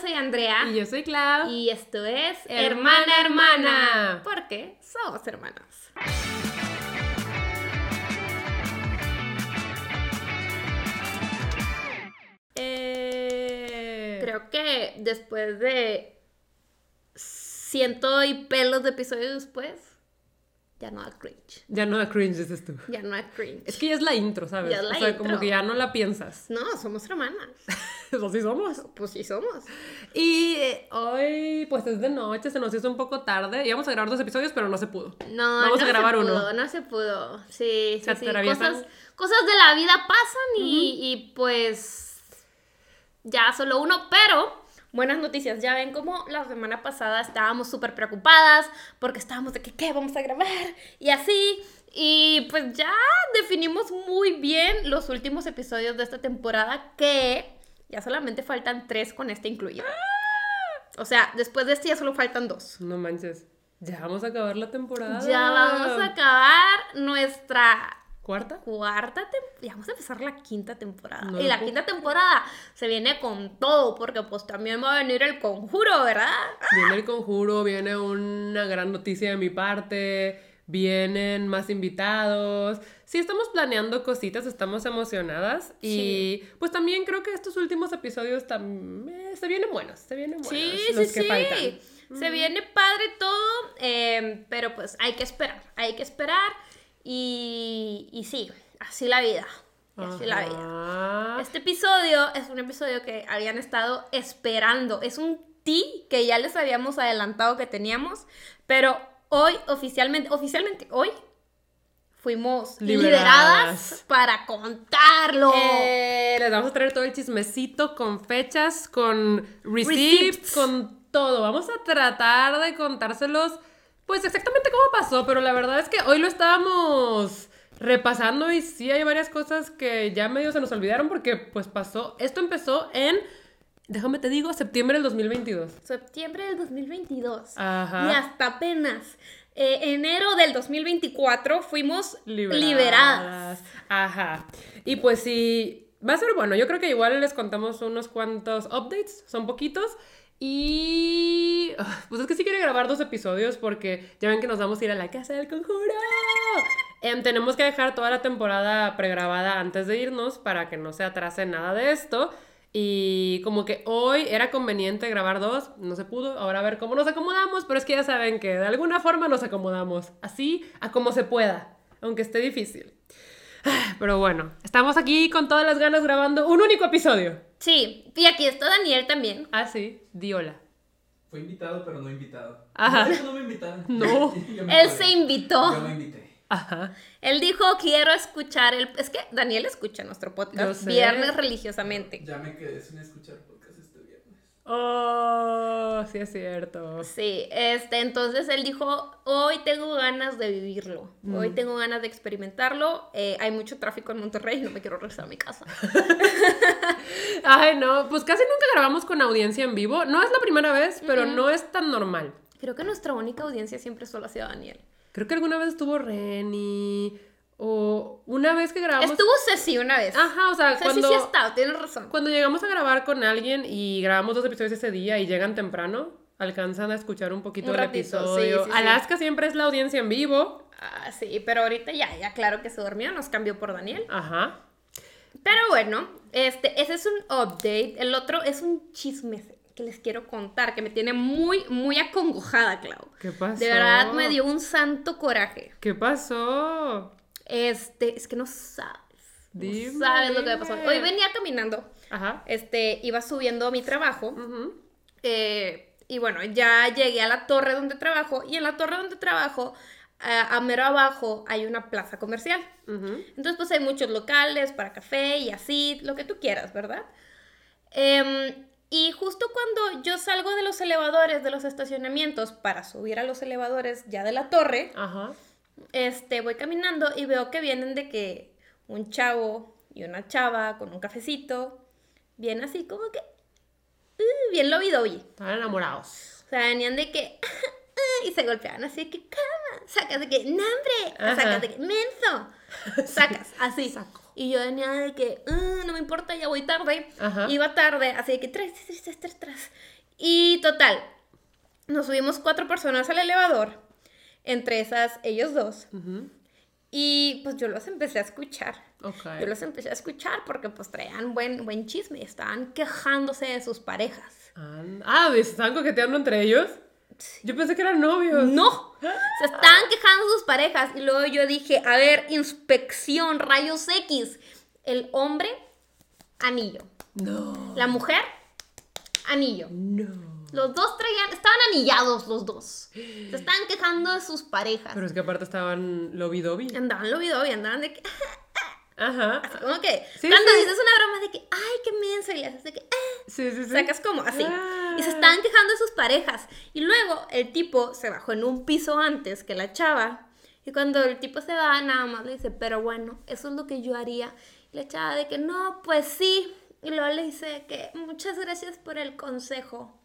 soy Andrea. Y yo soy Clau. Y esto es Hermana, Hermana. Porque somos hermanas. Eh, Creo que después de ciento y pelos de episodios después, ya no da cringe. Ya no da cringe, dices tú. Ya no da cringe. Es que ya es la intro, ¿sabes? Ya es la o sea, como intro. que ya no la piensas. No, somos hermanas. Así somos. Pues sí somos. Y hoy, pues es de noche, se nos hizo un poco tarde. Íbamos a grabar dos episodios, pero no se pudo. No, Vamos no a grabar se uno. pudo, no se pudo. Sí, Se sí, sí. cosas de la vida pasan y, y, pues ya solo uno, pero buenas noticias. Ya ven como la semana pasada estábamos súper preocupadas porque estábamos de que qué vamos a grabar y así. Y pues ya definimos muy bien los últimos episodios de esta temporada que ya solamente faltan tres con este incluido. O sea, después de este ya solo faltan dos. No manches. Ya vamos a acabar la temporada. Ya vamos a acabar nuestra ¿Cuarta? cuarta temporada. Ya vamos a empezar la quinta temporada. No y la quinta temporada se viene con todo, porque pues también va a venir el conjuro, ¿verdad? Viene el conjuro, viene una gran noticia de mi parte, vienen más invitados. Sí, estamos planeando cositas, estamos emocionadas. Y pues también creo que estos últimos episodios también se vienen buenos, se vienen buenos. Sí, los sí, que sí. faltan. Se viene padre todo, eh, pero pues hay que esperar, hay que esperar. Y, y sí, así la vida. y Así la vida. Este episodio es un episodio que habían estado esperando. Es un ti que ya les habíamos adelantado que teníamos, pero hoy oficialmente, oficialmente hoy fuimos Liberadas. liberadas para contarlo. Eh, les vamos a traer todo el chismecito con fechas, con receipts, Receipts. con todo. Vamos a tratar de contárselos, pues exactamente cómo pasó, pero la verdad es que hoy lo estábamos repasando y sí hay varias cosas que ya medio se nos olvidaron porque pues pasó, esto empezó en, déjame te digo, septiembre del 2022. Septiembre del 2022. Ajá. Y hasta apenas eh, enero del 2024 fuimos liberadas. liberadas. Ajá. Y pues sí, va a ser bueno. Yo creo que igual les contamos unos cuantos updates, son poquitos. Y ah, pues es que sí quiero grabar dos episodios porque ya ven que nos vamos a ir a la casa del conjuro. Em, tenemos que dejar toda la temporada pregrabada antes de irnos para que no se atrase nada de esto. Y como que hoy era conveniente grabar dos, no se pudo. Ahora a ver cómo nos acomodamos, pero es que ya saben que de alguna forma nos acomodamos. Así a como se pueda, aunque esté difícil. Ah, Pero bueno, estamos aquí con todas las ganas grabando un único episodio. Sí, y aquí está Daniel también. Ah, sí, di hola. Fue invitado, pero no invitado. Ajá. No, no me invitaron. No. Él se invitó. Yo me invité. Ajá. Él dijo, quiero escuchar el... Es que Daniel escucha nuestro podcast viernes religiosamente. Ya me quedé sin escuchar. Oh, sí es cierto. Sí, este, entonces él dijo, hoy tengo ganas de vivirlo, hoy tengo ganas de experimentarlo, eh, hay mucho tráfico en Monterrey y no me quiero regresar a mi casa. Ay, no, pues casi nunca grabamos con audiencia en vivo. No es la primera vez, pero no es tan normal. Creo que nuestra única audiencia siempre solo ha sido Daniel. Creo que alguna vez estuvo Reni. O una vez que grabamos. Estuvo Ceci una vez. Ajá, o sea, Ceci cuando, sí ha estado, tienes razón. cuando llegamos a grabar con alguien y grabamos dos episodios ese día y llegan temprano, alcanzan a escuchar un poquito Un el ratito, episodio. sí, sí, sí. Alaska siempre es la audiencia en vivo. Ah, sí, pero ahorita ya, ya claro que se durmió, nos cambió por Daniel. Ajá. Pero bueno, este, ese es un update. El otro es un chisme que les quiero contar, que me tiene muy, muy acongojada, Clau. ¿Qué pasó? De verdad me dio un santo coraje. ¿Qué pasó? Este, es que no sabes. Dime, no sabes lo que me pasó. Hoy venía caminando. Ajá. Este, iba subiendo a mi trabajo. Eh, y bueno, ya llegué a la torre donde trabajo. Y en la torre donde trabajo, a, a mero abajo, hay una plaza comercial. Ujú. Entonces, pues hay muchos locales para café y así, lo que tú quieras, ¿verdad? Em, y justo cuando yo salgo de los elevadores, de los estacionamientos, para subir a los elevadores ya de la torre, Ajá. Este, voy caminando y veo que vienen de que un chavo y una chava con un cafecito, bien así como que, uh, bien lobidobi. Estaban enamorados. O sea, venían de que, y se golpeaban así que, cama, sacas de que, nombre, sacas de que, menso. Sacas, así. Saco. Y yo venía de que, "Ah, no me importa, ya voy tarde. Ajá. Iba tarde, así de que tres, tres, tres, tres, tres. Y total, nos subimos cuatro personas al elevador, entre esas ellos dos. Y pues yo los empecé a escuchar. Yo los empecé a escuchar porque pues traían buen, buen chisme, estaban quejándose de sus parejas. Ah, ¿se estaban coqueteando entre ellos? Yo pensé que eran novios. No, se estaban quejando de sus parejas y luego yo dije, a ver, inspección, rayos X. El hombre, anillo. No. La mujer, anillo. No. Los dos traían, estaban anillados los dos. Se estaban quejando de sus parejas. Pero es que aparte estaban lobby-dobby. Andaban lo video y andaban de que, Ajá. como que, Sí, cuando sí. dices una broma de que, ay, qué menso, y le haces de que, "Ah", Sí, sí, sí. sacas como así. Ah. Y se estaban quejando de sus parejas. Y luego el tipo se bajó en un piso antes que la chava. Y cuando el tipo se va, nada más le dice, pero bueno, eso es lo que yo haría. Y la chava de que, no, pues sí. Y luego le dice que, muchas gracias por el consejo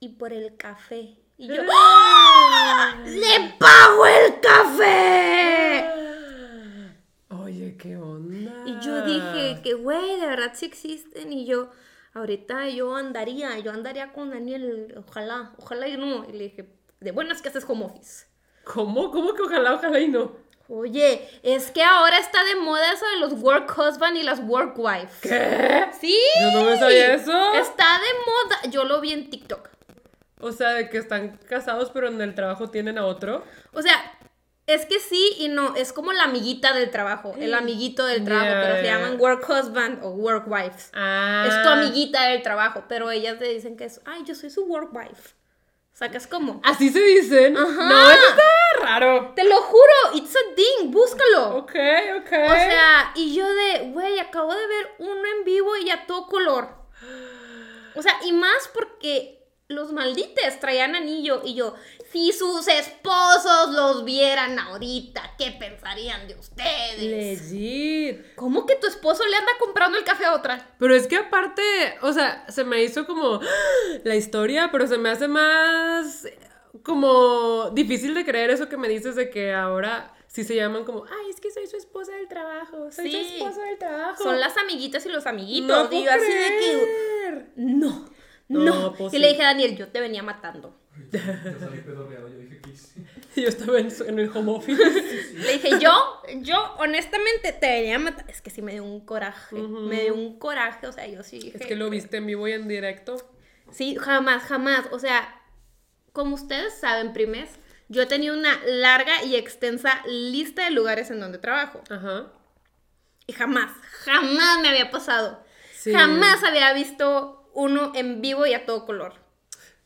y por el café. Y yo, ¡Ah! ¡Le pago el café! Oye, ¿qué onda? Y yo dije que, güey, de verdad sí existen. Y yo, ahorita yo andaría, yo andaría con Daniel, ojalá, ojalá y no. Y le dije, de buenas que haces home office. ¿Cómo? ¿Cómo que ojalá, ojalá y no? Oye, es que ahora está de moda eso de los work husband y las work wife. ¿Qué? Sí. Yo no me sabía eso. Está de moda. Yo lo vi en TikTok. O sea, de que están casados pero en el trabajo tienen a otro. O sea, es que sí y no. Es como la amiguita del trabajo, el amiguito del trabajo, pero se ya. llaman work husband o work wives. Ah. Es tu amiguita del trabajo, pero ellas te dicen que es, ay, yo soy su work wife. ¿Sacas cómo? ¿Así se dicen? Ajá. No, eso está raro. Te lo juro, it's a thing, búscalo. Ok, ok. O sea, y yo de, güey, acabo de ver uno en vivo y a todo color. O sea, y más porque los maldites traían anillo y yo, si sus esposos los vieran ahorita, ¿qué pensarían de ustedes? Legit. ¿Cómo que tu esposo le anda comprando el café a otra? Pero es que aparte, o sea, se me hizo como la historia, pero se me hace más como difícil de creer eso que me dices de que ahora sí se llaman como, ay, es que soy su esposa del trabajo, soy Sí. su esposo del trabajo. Son las amiguitas y los amiguitos. No yo así de que, no, No, no. pues y le dije a Daniel, yo te venía matando. Yo salí pedorreado, yo dije que sí. Yo estaba en, en el home office. Le dije, yo, yo honestamente te venía a matar. Es que sí me dio un coraje. Me dio un coraje, o sea, yo sí dije. es que lo viste en vivo y en directo. Sí, jamás, jamás. O sea, como ustedes saben, primes, yo he tenido una larga y extensa lista de lugares en donde trabajo. Ajá. Y jamás, jamás me había pasado. Sí. Jamás había visto uno en vivo y a todo color.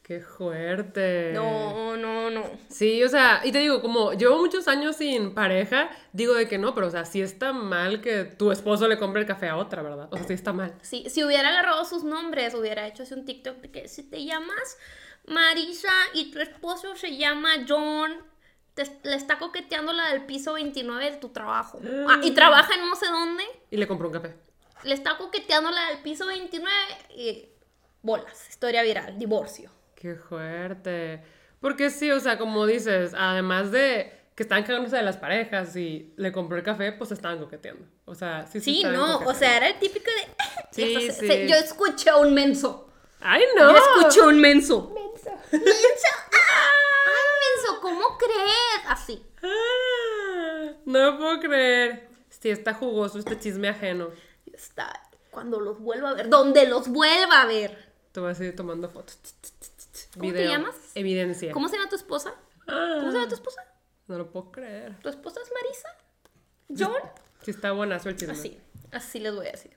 Qué fuerte. No, no, no. Sí, o sea, y te digo, como llevo muchos años sin pareja, digo de que no, pero o sea, sí está mal que tu esposo le compre el café a otra, ¿verdad? O sea, sí está mal. Sí, si hubiera agarrado sus nombres, hubiera hecho así un TikTok de que si te llamas Marisa y tu esposo se llama John, te- le está coqueteando la del piso 29 de tu trabajo. Ah, y trabaja en no sé dónde, Y le compró un café. le está coqueteando la del piso 29 y bolas, historia viral, divorcio. Qué fuerte. Porque sí, o sea, como dices, además de que están cagándose de las parejas y le compró el café, pues estaban coqueteando. O sea, sí, se Sí, estaban no, o sea, era el típico de... Sí, se- sí. se- yo escuché a un menso. ¡Ay, no! Yo escuché a un menso. Menso. Menso. Ay, menso, ¿cómo crees? Así. Ah, no puedo creer. Sí, está jugoso este chisme ajeno. Está, cuando los vuelva a ver, donde los vuelva a ver. Te voy a seguir tomando fotos. ¿Cómo te Video. llamas? Evidencia. ¿Cómo se llama tu esposa? Ah, ¿Cómo se llama tu esposa? No lo puedo creer. ¿Tu esposa es Marisa? ¿John? Sí, está buenazo el chisme. Así, así les voy a decir.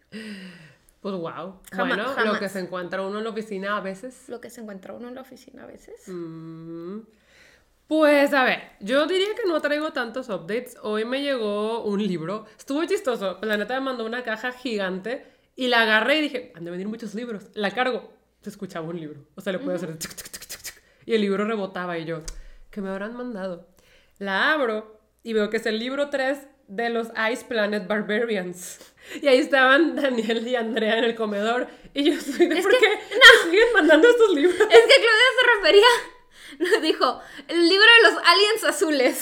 Pues wow. Jama- bueno, lo jamás. que se encuentra uno en la oficina a veces. Lo que se encuentra uno en la oficina a veces. Mm. Pues a ver, yo diría que no traigo tantos updates. Hoy me llegó un libro. Estuvo chistoso. La neta me mandó una caja gigante y la agarré y dije, han de venir muchos libros. La cargo. Se escuchaba un libro. O sea, le puedo hacer. tuc, tuc, tuc, tuc, tuc. Y el libro rebotaba y yo, ¿qué me habrán mandado? La abro y veo que es el libro 3 de los Ice Planet Barbarians. Y ahí estaban Daniel y Andrea en el comedor. Y yo estoy de, Es ¿por que- qué me siguen mandando estos libros? Es que Claudia se refería, nos dijo, el libro de los aliens azules.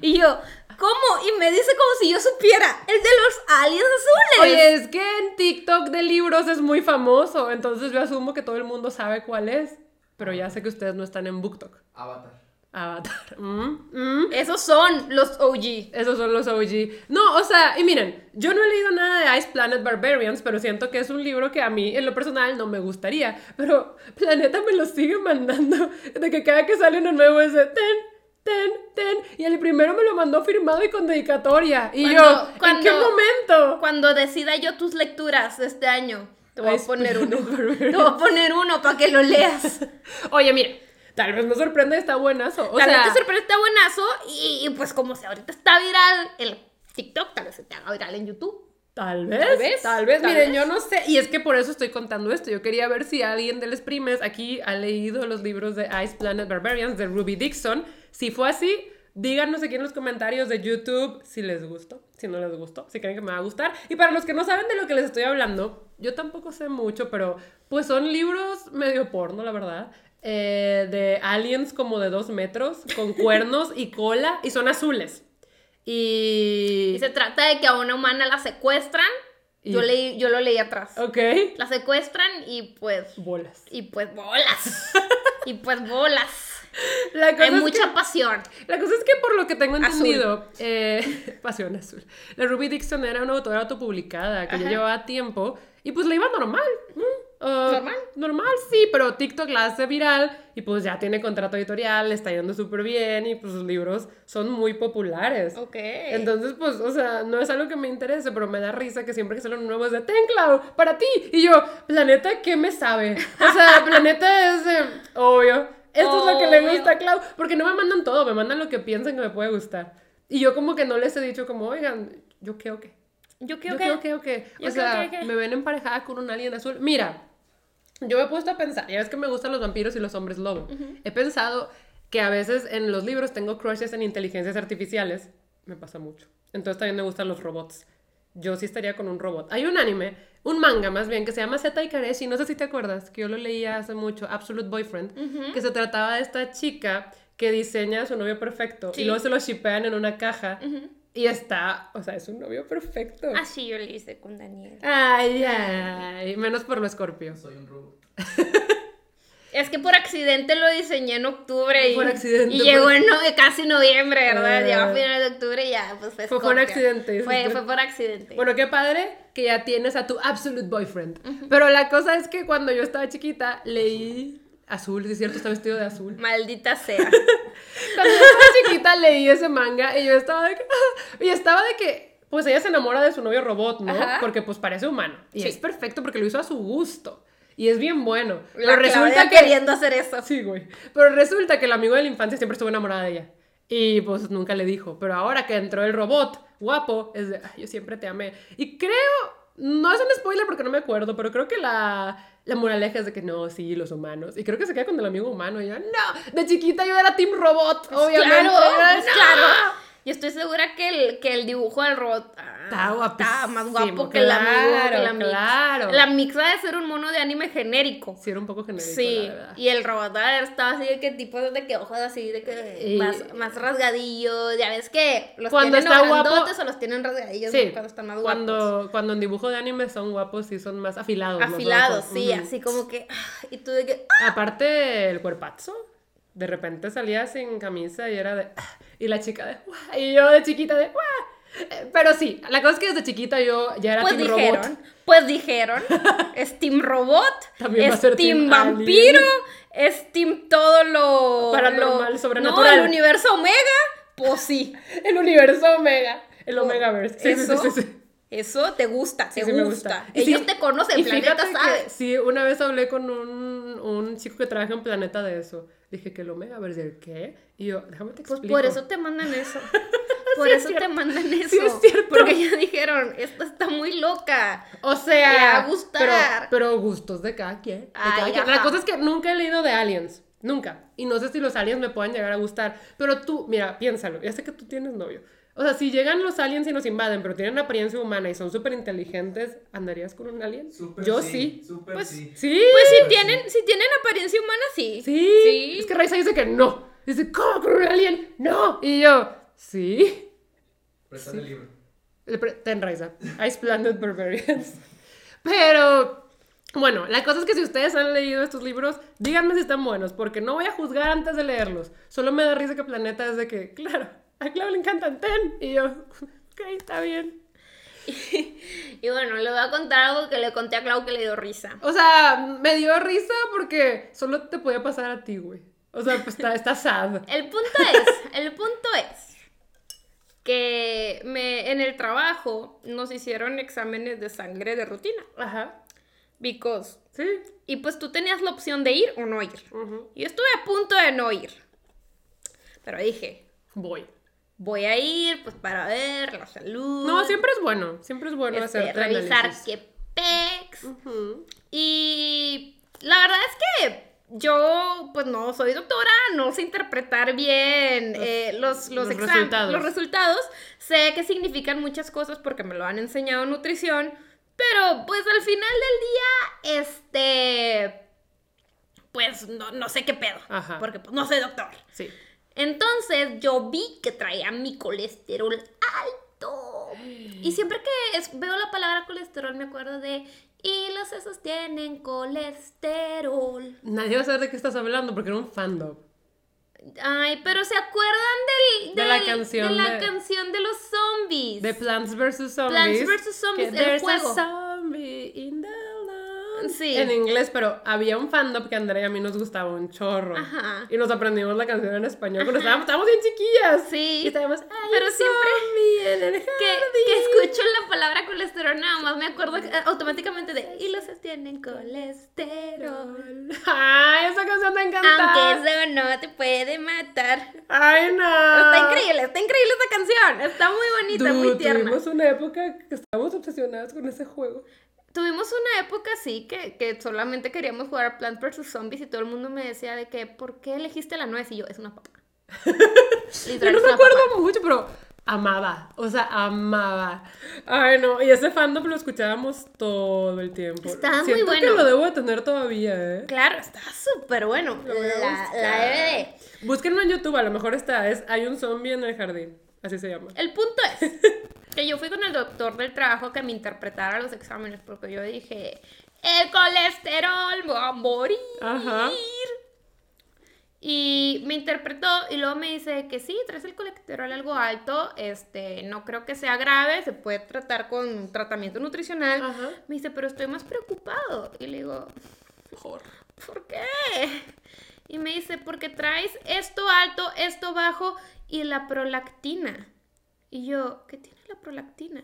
Y yo, ¿cómo? Y me dice como si yo supiera, el de los aliens azules. Oye, es que en TikTok de libros es muy famoso, entonces yo asumo que todo el mundo sabe cuál es, pero ya sé que ustedes no están en BookTok. Avatar. Avatar. Mm, mm. Esos son los OG. Esos son los OG. No, o sea, y miren, yo no he leído nada de Ice Planet Barbarians, pero siento que es un libro que a mí, en lo personal, no me gustaría. Pero Planeta me lo sigue mandando. De que cada que sale uno nuevo es de ten, ten, ten. Y el primero me lo mandó firmado y con dedicatoria. Y Cuando- yo, ¿en cuando- qué momento? Cuando decida yo tus lecturas de este año, te voy a Ice poner uno. Te voy a poner uno para que lo leas. Oye, mire, tal vez me sorprende, está buenazo. O tal sea, vez te sorprende, está buenazo. Y, y pues como si ahorita está viral el TikTok, tal vez se te haga viral en YouTube. Tal vez, Tal vez, tal vez, tal miren, vez. yo no sé, y es que por eso estoy contando esto, yo quería ver si alguien de los primes aquí ha leído los libros de Ice Planet Barbarians de Ruby Dixon, si fue así, díganos aquí en los comentarios de YouTube si les gustó, si no les gustó, si creen que me va a gustar, y para los que no saben de lo que les estoy hablando, yo tampoco sé mucho, pero pues son libros medio porno, la verdad, eh, de aliens como de dos metros, con cuernos y cola, y son azules. Y... Y se trata de que a una humana la secuestran. Y- Yo, leí, yo lo leí atrás. Ok. La secuestran y pues. Bolas. Y pues bolas. y pues bolas. La cosa, Hay es mucha que, pasión. la cosa es que por lo que tengo entendido, eh, Pasión Azul. La Ruby Dixon era una autora autopublicada que ya Ajá. llevaba tiempo y pues le iba normal. ah, ¿Normal? Normal, sí, pero TikTok la hace viral y pues ya tiene contrato editorial, le está yendo súper bien y pues sus libros son muy populares. Ok. Entonces, pues, o sea, no es algo que me interese, pero me da risa que siempre que sale un nuevo es de Ten Clau, para ti. Y yo, Planeta, ¿qué me sabe? O sea, Planeta es de, obvio. Esto es lo que le gusta a Clau, porque no me mandan todo, me mandan lo que piensan que me puede gustar. Y yo como que no les he dicho como, oigan, yo qué o qué. Yo Yo qué o que. qué o qué. Yo O sea, me ven emparejada con un alien azul. Mira, yo me he puesto a pensar, ya ves que me gustan los vampiros y los hombres lobo. He pensado que a veces en los libros tengo crushes en inteligencias artificiales. Me pasa mucho. Entonces también me gustan los robots. Yo sí estaría con un robot. Hay un anime, un manga más bien, que se llama Zeta Ikareshi. No sé si te acuerdas, que yo lo leía hace mucho, Absolute Boyfriend, que se trataba de esta chica que diseña a su novio perfecto Sí. y luego se lo shipean en una caja. Y está, o sea, es un novio perfecto. Así yo le hice con Daniel. Ay, ay, menos por lo escorpio. Soy un robot. Es que por accidente lo diseñé en octubre y, Por accidente, y por- llegó en no- casi noviembre, ¿verdad? Ah. Llegó a finales de octubre y ya, pues fue Fue por accidente, Fue, fue por accidente. Bueno, qué padre que ya tienes a tu absolute boyfriend. Pero la cosa es que cuando yo estaba chiquita leí azul, sí es cierto, está vestido de azul. Maldita sea. Cuando yo estaba chiquita leí ese manga y yo estaba de que y estaba de que pues ella se enamora de su novio robot, ¿no? Ajá. Porque pues parece humano y Sí. es perfecto porque lo hizo a su gusto y es bien bueno. La Pero resulta que queriendo hacer eso. Sí, güey. Pero resulta que el amigo de la infancia siempre estuvo enamorada de ella. Y pues nunca le dijo. Pero ahora que entró el robot, guapo, es de, "Ay, yo siempre te amé. Y creo, no es un spoiler porque no me acuerdo, pero creo que la, la moraleja es de que no, sí, los humanos. Y creo que se queda con el amigo humano. Y yo, no, de chiquita yo era Team Robot, obviamente. Claro, Yo, pues "No". claro. Yo estoy segura que el, que el dibujo del robot ah, Está guapísimo, más guapo que el amigo. que claro, la mix. claro. La mix ha de ser un mono de anime genérico. Sí, era un poco genérico, Sí, la y el robot estaba así de que tipo de que ojos así de que Y- más, más rasgadillos, ya ves que los Cuando tienen está o guapo- o los tienen rasgadillos Sí, cuando están más guapos. cuando, cuando en dibujo de anime son guapos y son más afilados. Afilados, sí, así como que ah, y tú de que Aparte, el cuerpazo. De repente salía sin camisa y era de. Y la chica de. Y yo de chiquita de. Eh, Pero sí, la cosa es que desde chiquita yo ya era pues team dijeron, robot. pues dijeron, es Team Robot, También va a es ser Team team Vampiro, es Team todo lo Paranormal, lo- sobrenatural. No, el universo Omega, pues sí. El universo Omega. El Omegaverse. Sí, eso, sí, sí, eso te gusta, te gusta. Ellos te conocen, y planeta fíjate que sabe. sí, una vez hablé con un, un chico que trabaja en Planeta de eso. Dije que el Omegaverse, ¿el qué? Y yo, déjame te Pues explico. por eso te mandan eso. Por es eso te mandan eso. Sí es cierto. Porque ya dijeron, esta está muy loca. O sea, Le va a gustar. Pero, pero gustos de cada quien. de Ay, cada quien. La cosa es que nunca he leído de aliens. Nunca. Y no sé si los aliens me puedan llegar a gustar. Pero tú, mira, piénsalo. Ya sé que tú tienes novio. O sea, si llegan los aliens y nos invaden, pero tienen apariencia humana y son súper inteligentes, ¿andarías con un alien? Súper Yo sí, sí. súper Pues, sí. Sí. Pues si tienen, si tienen apariencia humana, sí. Sí. Sí. Es que Raiza dice que no. Dice, ¿cómo con un alien? No. Y yo, sí. Prestar el libro. Ten Raiza. I Splendid Barbarians. Pero, bueno, la cosa es que si ustedes han leído estos libros, díganme si están buenos, porque no voy a juzgar antes de leerlos. Solo me da risa que Planeta es de que, claro, a Clau le encantan Ten. Y yo, ok, está bien. Y bueno, le voy a contar algo que le conté a Clau que le dio risa. O sea, me dio risa porque solo te podía pasar a ti, güey. O sea, pues está, está sad. El punto es, el punto es que me, en el trabajo nos hicieron exámenes de sangre de rutina. Ajá. Because, Sí. y pues tú tenías la opción de ir o no ir. Ujú. Yo estuve a punto de no ir. Pero dije, Voy. Voy a ir pues para ver la salud. No, siempre es bueno. Siempre es bueno este, hacer revisar análisis. qué pex. Y la verdad es que yo, pues no soy doctora, no sé interpretar bien Los- eh, los, los, los resultados. los resultados. Sé que significan muchas cosas porque me lo han enseñado en nutrición, pero pues al final del día, este, pues no, no sé qué pedo, Ajá. porque pues no soy doctor. Sí. Entonces yo vi que traía mi colesterol alto. Y siempre que es- veo la palabra colesterol me acuerdo de, y los sesos tienen colesterol. Nadie va a saber de qué estás hablando porque era un fandom. Ay, pero ¿se acuerdan del, De la del- canción de la de- canción de los zombies? De Plants vs. Zombies. Plants vs. Zombies, el juego. a zombie in the. Sí. En inglés, pero había un fandom que a Andrea y a mí nos gustaba un chorro. Ajá. Y nos aprendimos la canción en español cuando estábamos, estábamos bien chiquillas. Sí. Y estábamos, "Hay Pero siempre en el que, que escucho la palabra colesterol nada más me acuerdo que- automáticamente de, y los tienen colesterol. jardín". Ay, esa canción te encanta. Aunque eso no te puede matar. Ay, no. Está increíble, está increíble esta canción. Está muy bonita, Dude, muy tierna. Tuvimos una época que estábamos obsesionadas con ese juego. Tuvimos una época así que, que solamente queríamos jugar Plants vs. Zombies y todo el mundo me decía de que, ¿por qué elegiste la nuez? Y yo, es una papa. Yo no me acuerdo papa. mucho, pero amaba. O sea, amaba. Ay, no. Y ese fandom lo escuchábamos todo el tiempo. Estaba muy bueno. que lo debo de tener todavía, ¿eh? Claro, está súper bueno. Lo voy a La, la DVD. Búsquenlo en YouTube, a lo mejor está. Es Hay un zombie en el jardín. Así se llama. El punto es que yo fui con el doctor del trabajo que me interpretara los exámenes porque yo dije, el colesterol me va a morir. Ajá. Y me interpretó y luego me dice que sí, traes el colesterol algo alto, este, no creo que sea grave, se puede tratar con tratamiento nutricional. Ajá. Me dice, pero estoy más preocupado. Y le digo, Mejor. ¿por qué? Y me dice, porque traes esto alto, esto bajo y la prolactina. Y yo, ¿qué tiene la prolactina?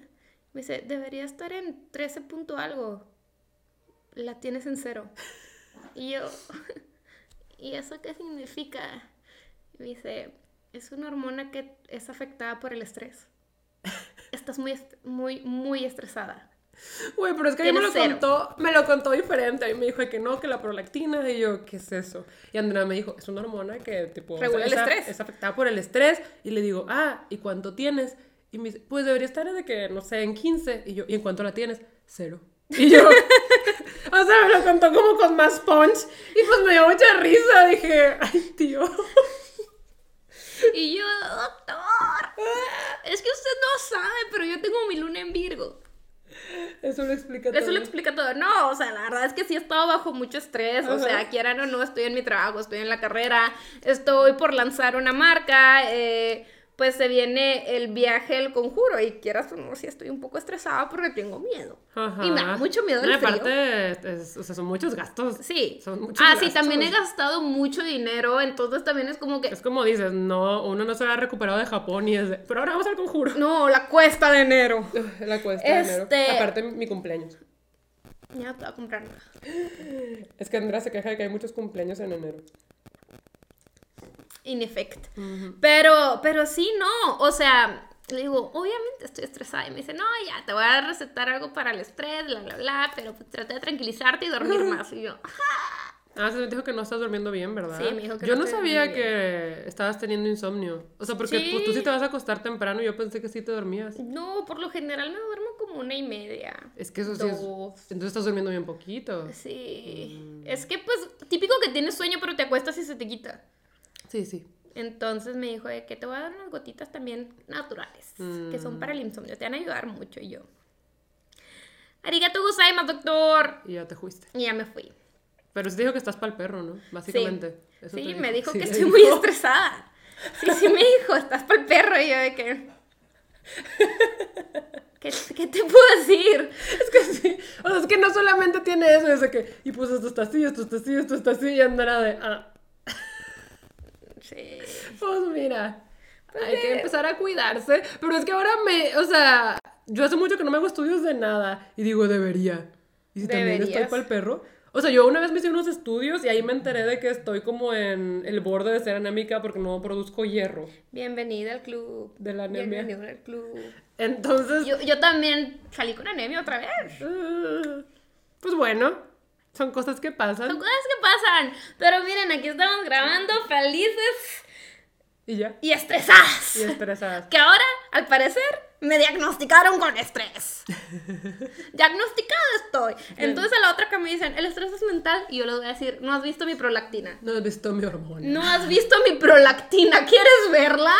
Me dice, debería estar en 13 punto algo. La tienes en cero. Y yo, ¿y eso qué significa? Me dice, es una hormona que es afectada por el estrés. Estás muy, muy, muy estresada. Güey, pero es que a mí me lo cero. contó, me lo contó diferente. Y me dijo que no, que la prolactina. Y yo, ¿qué es eso? Y Andrea me dijo, es una hormona que, tipo, Regula el es, estrés. es afectada por el estrés. Y le digo, ah, ¿y cuánto tienes? Y me dice, pues debería estar de que, no sé, en 15. Y yo, ¿y en cuánto la tienes? Cero. Y yo, o sea, me lo contó como con más punch. Y pues me dio mucha risa. Dije, ay, tío. Y yo, doctor, es que usted no sabe, pero yo tengo mi luna en Virgo. Eso lo explica Eso todo. lo explica todo. No, o sea, la verdad es que sí he estado bajo mucho estrés. O sea, quieran o no, estoy en mi trabajo, estoy en la carrera, estoy por lanzar una marca. eh, pues se viene el viaje del conjuro. Y quieras o no, sí estoy un poco estresada porque tengo miedo. Ajá. Y me da mucho miedo el No, frío. aparte, es- o sea, son muchos gastos. Sí. Son muchos Ah, sí, también he gastado mucho dinero. Entonces también es como que. Es como dices, no, uno no se ha recuperado de Japón y es de, pero ahora vamos al conjuro. No, la cuesta de enero. La cuesta de enero. Este- Aparte, mi cumpleaños. Ya te voy a comprar nada. Es que Andrea se queja de que hay muchos cumpleaños en enero. In effect. Pero, pero sí, no. O sea, le digo, obviamente estoy estresada. Y me dice, no, ya, te voy a recetar algo para el estrés, bla, bla, bla. Pero pues, trata de tranquilizarte y dormir más. Y yo, Ah, se me dijo que no estás durmiendo bien, ¿verdad? Sí, me dijo que Yo no sabía que estabas teniendo insomnio. O sea, porque Sí. pues, tú sí te vas a acostar temprano y yo pensé que sí te dormías. no, por lo general me duermo como una y media. Es que eso sí es... Entonces estás durmiendo bien poquito. Sí. Mm. Es que, pues, típico que tienes sueño, pero te acuestas y se te quita. Sí, sí. Entonces me dijo de que te voy a dar unas gotitas también naturales, que son para el insomnio, te van a ayudar mucho. Y yo, arigato gozaimasu, doctor. Y ya te fuiste. Y ya me fui. Pero sí te dijo que estás para el perro, ¿no? Básicamente. Eso Sí, dijo. me dijo Sí, que estoy dijo. muy estresada. Sí, sí me dijo, estás para el perro. Y yo de que... ¿Qué, qué te puedo decir? Es que sí. O sea, es que no solamente tiene eso, es de que, y pues esto está así, esto está así, esto está así, y andará de, ah, Sí. pues mira, hay que empezar a cuidarse. Pero es que ahora me, o sea, yo hace mucho que no me hago estudios de nada, y digo, debería. ¿Y si también estoy para el perro? O sea, yo una vez me hice unos estudios y ahí me enteré de que estoy como en el borde de ser anémica porque no produzco hierro Bienvenida al club. de la anemia. Bienvenida al club. Entonces, Yo, yo también salí con anemia otra vez. ah, pues bueno, son cosas que Son pasan cosas que pasan. Pero miren, aquí estamos grabando felices y ya, y estresadas. y estresadas. Que ahora, al parecer, me diagnosticaron con estrés. Diagnosticada estoy. Entonces a la otra que me dicen, el estrés es mental, y yo les voy a decir, no has visto mi prolactina. No he visto mi hormona. No has visto mi prolactina. ¿Quieres verla?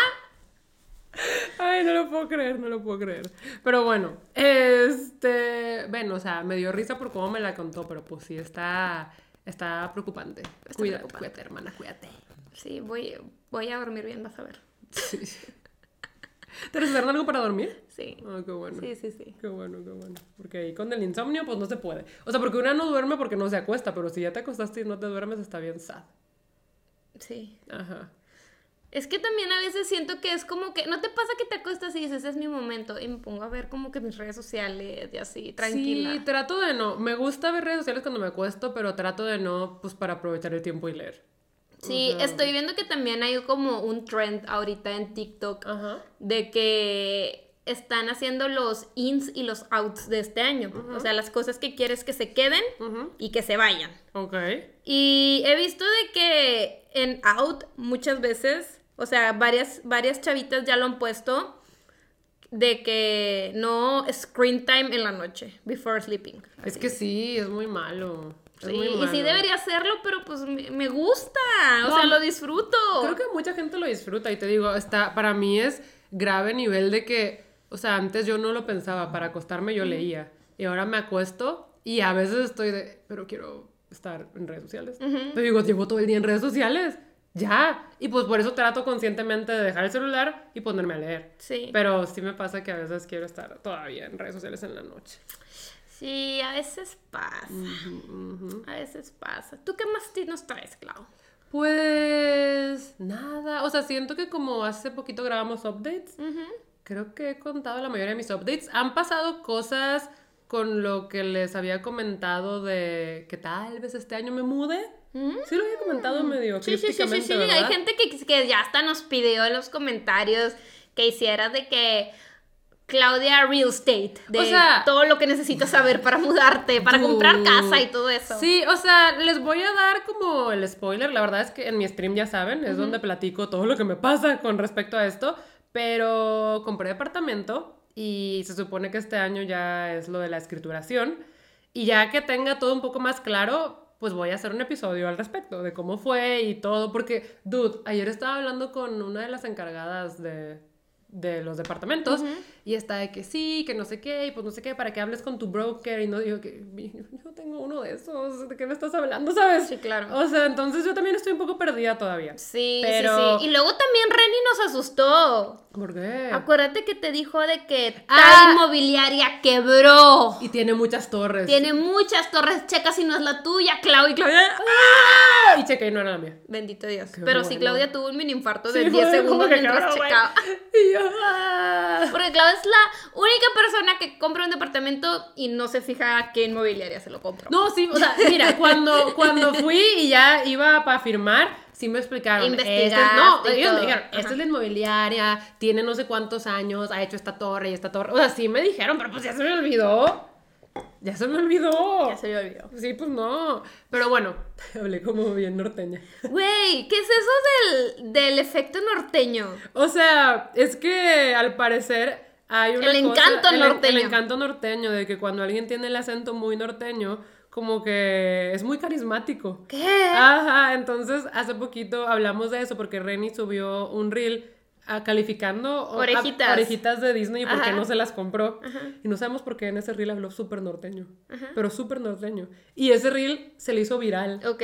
Ay, no lo puedo creer, no lo puedo creer. Pero bueno, este, bueno, o sea, me dio risa por cómo me la contó, pero pues sí está, está preocupante. Cuida- preocupante. Cuídate, hermana, cuídate. Sí, voy, voy a dormir bien, vas a ver. Sí. ¿Te reservaron algo para dormir? Sí. Ah, qué bueno. Sí, sí, sí. Qué bueno, qué bueno. Porque ahí con el insomnio, pues no se puede. O sea, porque una no duerme porque no se acuesta, pero si ya te acostaste y no te duermes, está bien sad. Sí. Ajá. Es que también a veces siento que es como que, ¿no te pasa que te acuestas y dices, es mi momento? Y me pongo a ver como que mis redes sociales y así, tranquila. Sí, trato de no. Me gusta ver redes sociales cuando me acuesto, pero trato de no, pues para aprovechar el tiempo y leer. Sí, estoy viendo que también hay como un trend ahorita en TikTok de que están haciendo los ins y los outs de este año. O sea, las cosas que quieres que se queden y que se vayan. Ok. Y he visto de que en out muchas veces, o sea, varias, varias chavitas ya lo han puesto de que no screen time en la noche, before sleeping. Es que sí, es muy malo. Sí, y sí debería hacerlo, pero pues me, me gusta, o No, sea, lo disfruto. Creo que mucha gente lo disfruta y te digo, está, para mí es grave nivel de que, o sea, antes yo no lo pensaba, para acostarme yo leía y ahora me acuesto y a veces estoy de, pero quiero estar en redes sociales. Pero digo, llevo todo el día en redes sociales, ya. Y pues por eso trato conscientemente de dejar el celular y ponerme a leer. Sí. Pero sí me pasa que a veces quiero estar todavía en redes sociales en la noche. Sí, a veces pasa. A veces pasa. ¿Tú qué más nos traes, Clau? Pues nada, o sea, siento que como hace poquito grabamos updates, creo que he contado la mayoría de mis updates. Han pasado cosas con lo que les había comentado de que tal vez este año me mude. Sí lo había comentado medio Mm. Sí, sí, sí, sí, sí. ¿verdad? Hay gente que, que ya hasta nos pidió en los comentarios que hicieras de que Claudia Real Estate, de O sea- todo lo que necesitas saber para mudarte, para comprar casa y todo eso. Sí, o sea, les voy a dar como el spoiler. La verdad es que en mi stream ya saben, es donde platico todo lo que me pasa con respecto a esto. Pero compré departamento y se supone que este año ya es lo de la escrituración. Y ya que tenga todo un poco más claro, pues voy a hacer un episodio al respecto de cómo fue y todo. Porque, dude, ayer estaba hablando con una de las encargadas de, de los departamentos y está de que sí, que no sé qué, y pues no sé qué, para que hables con tu broker y no digo que yo tengo uno de esos, ¿de qué me estás hablando, sabes? Sí, claro. O sea, entonces yo también estoy un poco perdida todavía. Sí, Pero- sí, sí. Y luego también Reni nos asustó. ¿Por qué? Acuérdate que te dijo de que tal Ah. inmobiliaria quebró. Y tiene muchas torres. Tiene muchas torres, checa si no es la tuya, Clau. Y Claudia, ¡Ah! Y chequé y no era la mía. bendito Dios. Qué Pero sí, bueno. Claudia tuvo un mini infarto de Sí, 10 fue segundos mientras cabrón, checaba. Y yo, ¡ah! Porque Claudia es la única persona que compra un departamento y no se fija a qué inmobiliaria se lo compra. No, sí, o sea, mira, cuando, cuando fui y ya iba para firmar, sí me explicaron. Investigaste esta es- no, ellos me dijeron, esta es la inmobiliaria, tiene no sé cuántos años, ha hecho esta torre y esta torre. O sea, sí me dijeron, pero pues ya se me olvidó. Ya se me olvidó. Ya se me olvidó. Sí, pues no. Pero bueno, hablé como bien norteña. Güey, ¿qué es eso del, del efecto norteño? O sea, es que al parecer hay una El cosa- encanto el- norteño. El encanto norteño, de que cuando alguien tiene el acento muy norteño, como que es muy carismático. ¿Qué? Ajá, entonces hace poquito hablamos de eso porque Renny subió un reel ah, calificando o- a- Orejitas. orejitas de Disney porque Ajá. no se las compró. Y no sabemos por qué en ese reel habló súper norteño. Pero súper norteño. Y ese reel se le hizo viral. Ok.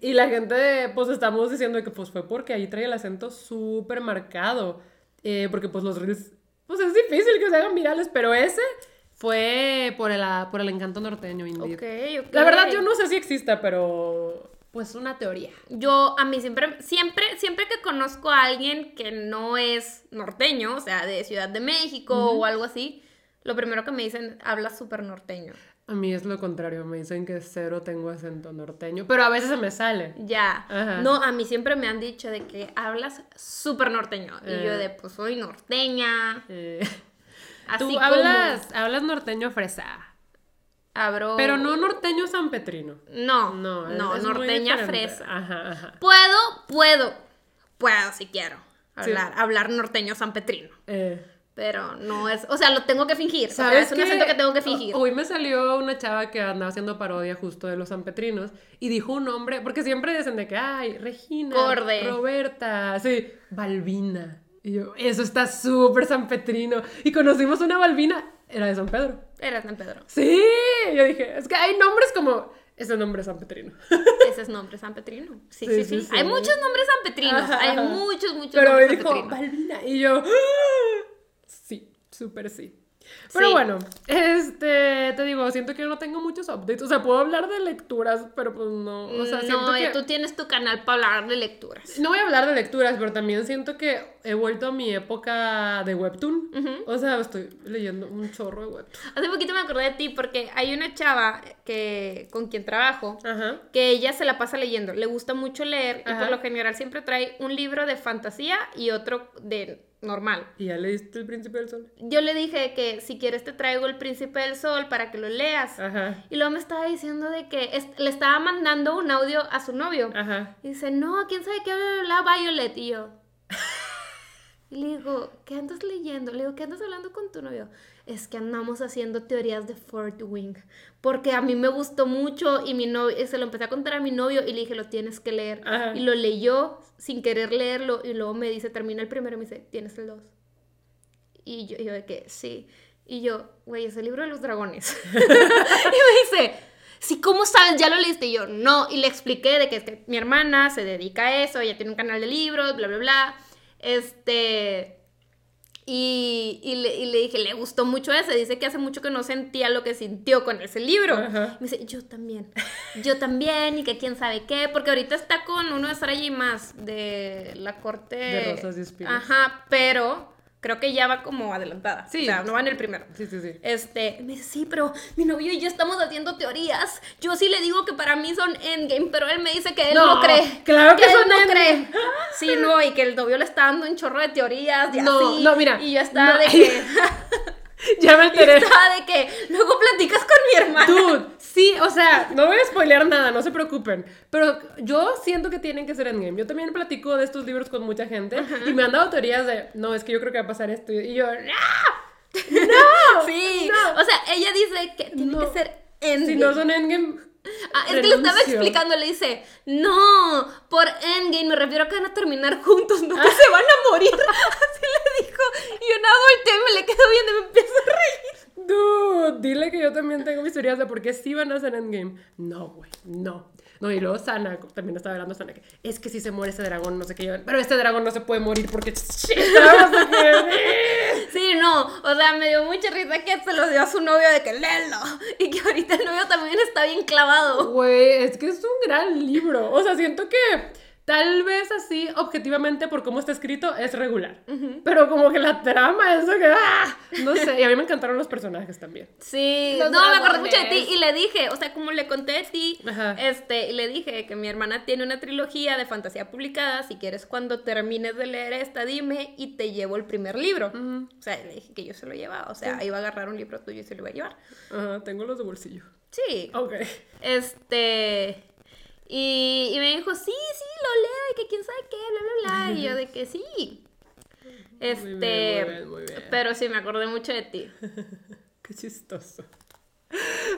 Y la gente, pues estamos diciendo que pues fue porque ahí trae el acento súper marcado. Eh, porque pues los reels, pues es difícil que se hagan virales, pero ese fue por el, ah, por el encanto norteño, indeed. Ok, ok. La verdad yo no sé si exista, pero pues una teoría. Yo a mí siempre, siempre, siempre que conozco a alguien que no es norteño, o sea, de Ciudad de México o algo así, lo primero que me dicen, habla súper norteño. A mí es lo contrario, me dicen que cero tengo acento norteño, pero a veces se me sale. Ya. Ajá. No, a mí siempre me han dicho de que hablas súper norteño. Y yo Eh. de, pues soy norteña. Eh, Así Tú como hablas, hablas norteño fresa, abro... pero no norteño sanpetrino. No, No, no, es- es muy norteña fresa. Ajá, ajá. Puedo, puedo, puedo si quiero Sí. hablar, hablar norteño sanpetrino. Eh, Pero no es, o sea, lo tengo que fingir. O sea, ¿Sabes es un acento que tengo que fingir. Hoy me salió una chava que andaba haciendo parodia justo de los sanpetrinos y dijo un nombre, porque siempre dicen de que, ay, Regina, Corde. Roberta, sí, Balbina. Y yo, eso está súper sanpetrino. Y conocimos una Balbina, era de San Pedro. Era San Pedro. Sí, yo dije, es que hay nombres como, ese nombre es sanpetrino. Ese es nombre sanpetrino. Sí, Sí, sí, sí, sí, sí. Hay muchos nombres sanpetrinos. Ajá, Hay muchos, muchos Pero nombres dijo sanpetrinos. Balbina y yo, ¡ah! Súper sí. Pero Sí. bueno, este, te digo, siento que no tengo muchos updates. O sea, puedo hablar de lecturas, pero pues no. O sea, siento no, que. tú tienes tu canal para hablar de lecturas. No voy a hablar de lecturas, pero también siento que he vuelto a mi época de webtoon. O sea, estoy leyendo un chorro de webtoon. Hace poquito me acordé de ti porque hay una chava que con quien trabajo Ajá. que ella se la pasa leyendo, le gusta mucho leer y por lo general siempre trae un libro de fantasía y otro de normal. ¿Y ya leíste El Príncipe del Sol? Yo le dije que si quieres te traigo El Príncipe del Sol para que lo leas. Ajá. Y luego me estaba diciendo de que es- le estaba mandando un audio a su novio. Ajá. Y dice, no, quién sabe qué habla Violet. Y yo. Y le digo, ¿qué andas leyendo? Le digo, ¿qué andas hablando con tu novio? Es que andamos haciendo teorías de Fort Wing. Porque a mí me gustó mucho y mi novio, se lo empecé a contar a mi novio y le dije, lo tienes que leer. Ajá. Y lo leyó sin querer leerlo y luego me dice, termina el primero y me dice, ¿tienes el dos? Y yo, y yo de que, sí. Y yo, güey, es el libro de los dragones. y me dice, sí, ¿cómo sabes? ¿Ya lo leíste? Y yo, no. Y le expliqué de que, es que mi hermana se dedica a eso, ella tiene un canal de libros, bla, bla, bla. Este... Y, y le, y le dije, le gustó mucho ese. Dice que hace mucho que no sentía lo que sintió con ese libro. Ajá. Me dice, yo también. Yo también, y que quién sabe qué. Porque ahorita está con uno de Sara J. Más de la corte. De Rosas y Espinas. Ajá, pero creo que ya va como adelantada. Sí. O sea, no va en el primero. Sí, sí, sí. Este, me dice, sí, pero mi novio y yo estamos haciendo teorías. Yo sí le digo que para mí son endgame, pero él me dice que él no, No, cree. claro que él son no endgame. cree. Sí, no, y que el novio le está dando un chorro de teorías y No, así. no, mira, Y yo estaba no. de que. Ya me y enteré. estaba de que luego platicas con mi hermana. Dude, sí, o sea, no voy a spoilear nada, no se preocupen. Pero yo siento que tienen que ser endgame. Yo también platico de estos libros con mucha gente y me han dado teorías de, no, es que yo creo que va a pasar esto. Y yo, ¡ah! Sí, no. o sea, ella dice que tiene No. que ser endgame. Si no son endgame. Ah, es que le estaba explicando, le dice, no, por Endgame me refiero a que van a terminar juntos, no que se van a morir. Así le dijo. Y yo nada volteé, me le quedo viendo y me empiezo a reír. Dude, dile que yo también tengo mis teorías de por qué sí van a ser endgame. No, güey, no. No, y luego Sana, también estaba hablando Sana, que es que si se muere ese dragón, no sé qué. yo, Pero este dragón no se puede morir porque... Sí, no, o sea, me dio mucha risa que se lo dio a su novio de que léelo. Y que ahorita el novio también está bien clavado. Güey, es que es un gran libro. O sea, siento que tal vez así, objetivamente, por cómo está escrito, es regular. Pero como que la trama, eso que... ¡ah! No sé, y a mí me encantaron los personajes también. Sí, Los no, me acordé mucho de ti y le dije, o sea, como le conté de ti, Ajá. este, y le dije que mi hermana tiene una trilogía de fantasía publicada, si quieres cuando termines de leer esta, dime y te llevo el primer libro. O sea, le dije que yo se lo llevaba, o sea, iba a agarrar un libro tuyo y se lo iba a llevar. Ajá, tengo los de bolsillo. Sí, Ok. este, y, y me dijo, sí, sí, lo leo y que quién sabe qué, bla, bla, bla, y yo de que sí. Este, Muy bien, muy bien, muy bien. pero sí, me acordé mucho de ti. Qué chistoso.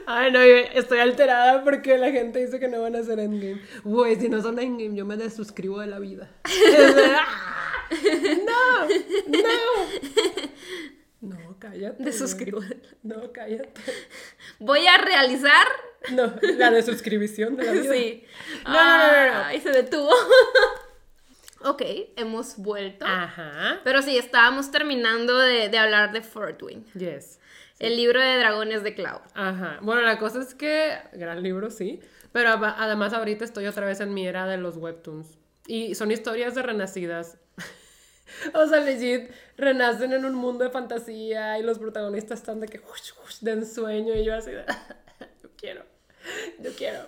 Ay, no, estoy alterada porque la gente dice que no van a hacer Endgame. Güey, si no son Endgame, yo me desuscribo de la vida. no, no. No, cállate. Desuscribo. güey. No, cállate. Voy a realizar. No, la desuscripción de la vida. Sí. No, no, no, no, no. Ay, se detuvo. ok, hemos vuelto. Ajá. Pero sí, estábamos terminando de, de hablar de Fortwing, Yes. el libro de dragones de Cloud. Ajá. Bueno, la cosa es que, gran libro, sí. Pero además ahorita estoy otra vez en mi era de los webtoons. Y son historias de renacidas. O sea, legit, renacen en un mundo de fantasía y los protagonistas están de que hush, hush, de ensueño y yo así de, yo quiero, yo quiero.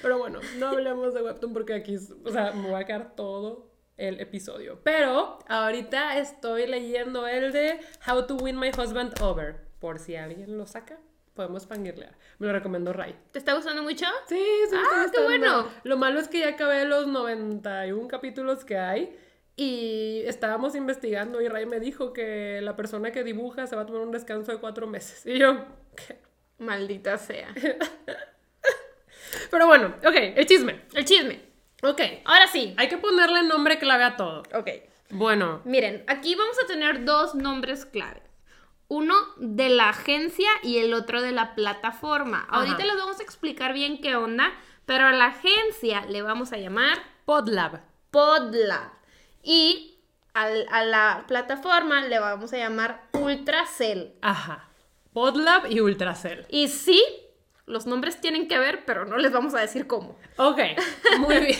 Pero bueno, no hablemos de webtoon porque aquí, o sea, me va a quedar todo el episodio. Pero ahorita estoy leyendo el de How to Win My Husband Over. Por si alguien lo saca, podemos fangirlear. Me lo recomendó Ray. ¿Te está gustando mucho? Sí, sí, Ah, qué bueno. Lo malo es que ya acabé los 91 capítulos que hay. Y estábamos investigando y Ray me dijo que la persona que dibuja se va a tomar un descanso de cuatro meses. Y yo, ¿qué? Maldita sea. Pero bueno, ok, el chisme. El chisme. Ok, Ahora sí. hay que ponerle nombre clave a todo. Ok. Bueno, Miren, aquí vamos a tener dos nombres clave. Uno de la agencia y el otro de la plataforma. Ajá. Ahorita les vamos a explicar bien qué onda, pero a la agencia le vamos a llamar Podlab. Podlab. Y al- a la plataforma le vamos a llamar Ultracell. Ajá. Podlab y Ultracell. Y sí, los nombres tienen que ver, pero no les vamos a decir cómo. Ok, muy bien.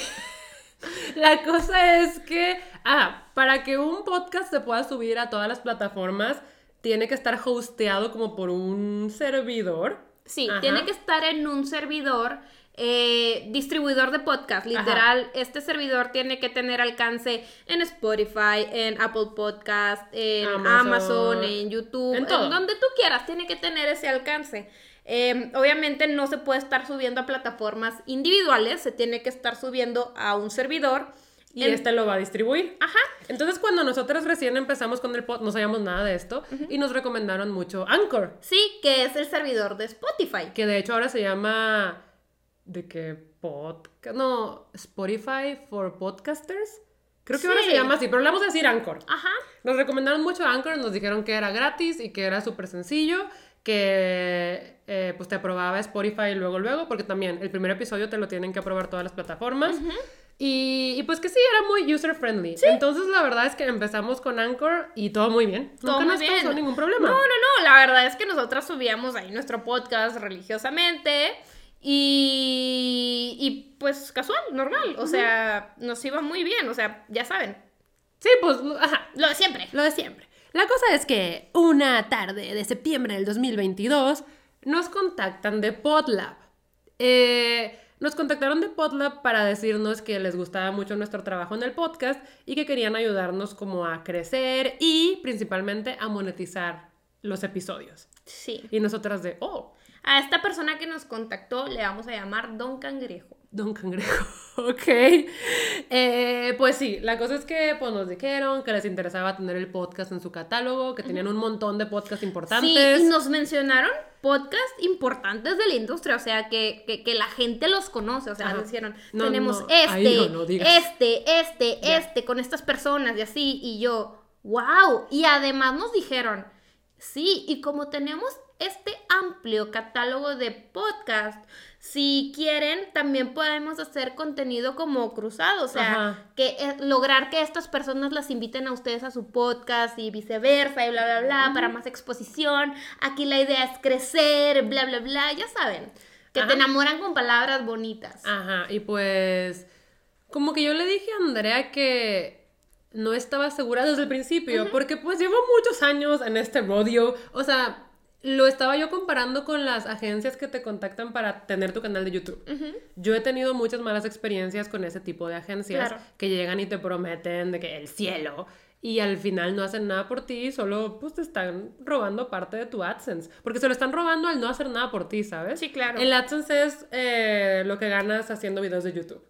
La cosa es que, ah, para que un podcast se pueda subir a todas las plataformas, tiene que estar hosteado como por un servidor. Sí, Ajá. tiene que estar en un servidor eh, distribuidor de podcast. Literal, este servidor tiene que tener alcance en Spotify, en Apple Podcast, en Amazon. Amazon, en YouTube, En donde tú quieras, tiene que tener ese alcance. Eh, obviamente no se puede estar subiendo a plataformas individuales, se tiene que estar subiendo a un servidor. Y este lo va a distribuir. Ajá, Entonces, cuando nosotros recién empezamos con el podcast, no sabíamos nada de esto y nos recomendaron mucho Anchor, sí, que es el servidor de Spotify. que de hecho ahora se llama. ¿De qué? Podcast. No, Spotify for Podcasters. Creo que ahora Sí. se llama así, pero le vamos a decir Anchor. Ajá. Nos recomendaron mucho Anchor, nos dijeron que era gratis y que era súper sencillo, que eh, pues te aprobaba Spotify luego, luego, porque también el primer episodio te lo tienen que aprobar todas las plataformas. y, y, pues que sí, era muy user friendly. Entonces la verdad es que empezamos con Anchor y todo muy bien. Todo Nunca muy nos causó bien. ningún problema. No, no, no. La verdad es que nosotras subíamos ahí nuestro podcast religiosamente y, y pues casual, normal. O sea, nos iba muy bien. O sea, ya saben, Sí, pues, ajá, lo de siempre. Lo de siempre. La cosa es que una tarde de septiembre del 2022 nos contactan de Podlab. Eh, nos contactaron de Podlab para decirnos que les gustaba mucho nuestro trabajo en el podcast y que querían ayudarnos como a crecer y principalmente a monetizar los episodios. Sí. Y nosotras de, oh, A esta persona que nos contactó le vamos a llamar Don Cangrejo. Don Cangrejo, ok. Eh, pues sí, la cosa es que pues, nos dijeron que les interesaba tener el podcast en su catálogo, que tenían un montón de podcasts importantes. Sí, y nos mencionaron podcasts importantes de la industria, o sea, que, que, que la gente los conoce, o sea, nos dijeron, No, tenemos no, este, no, este, este, este, con estas personas y así, y yo, wow, y además nos dijeron, sí, y como tenemos este amplio catálogo de podcast, si quieren, también podemos hacer contenido como cruzado, o sea, Ajá. que eh, lograr que estas personas las inviten a ustedes a su podcast y viceversa y bla, bla, bla, para más exposición. Aquí la idea es crecer, bla, bla, bla, ya saben, que Ajá. te enamoran con palabras bonitas. Ajá, y pues como que yo le dije a Andrea que no estaba segura desde el principio, porque pues llevo muchos años en este rodeo, o sea, lo estaba yo comparando con las agencias que te contactan para tener tu canal de YouTube. Yo he tenido muchas malas experiencias con ese tipo de agencias Claro. que llegan y te prometen de que el cielo y al final no hacen nada por ti, solo pues te están robando parte de tu AdSense, porque se lo están robando al no hacer nada por ti, ¿sabes? Sí, claro. El AdSense es eh, lo que ganas haciendo videos de YouTube.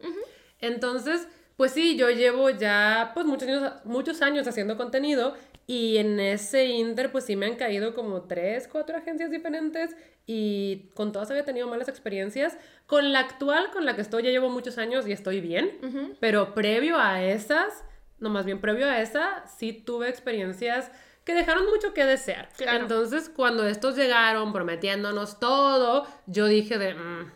Entonces, pues sí, yo llevo ya pues muchos años, muchos años haciendo contenido Y en ese inter, pues sí me han caído como tres, cuatro agencias diferentes y con todas había tenido malas experiencias. Con la actual, con la que estoy, ya llevo muchos años y estoy bien, pero previo a esas, no más bien previo a esa, sí tuve experiencias que dejaron mucho que desear. Claro. Entonces, cuando estos llegaron prometiéndonos todo, yo dije de, "Mm,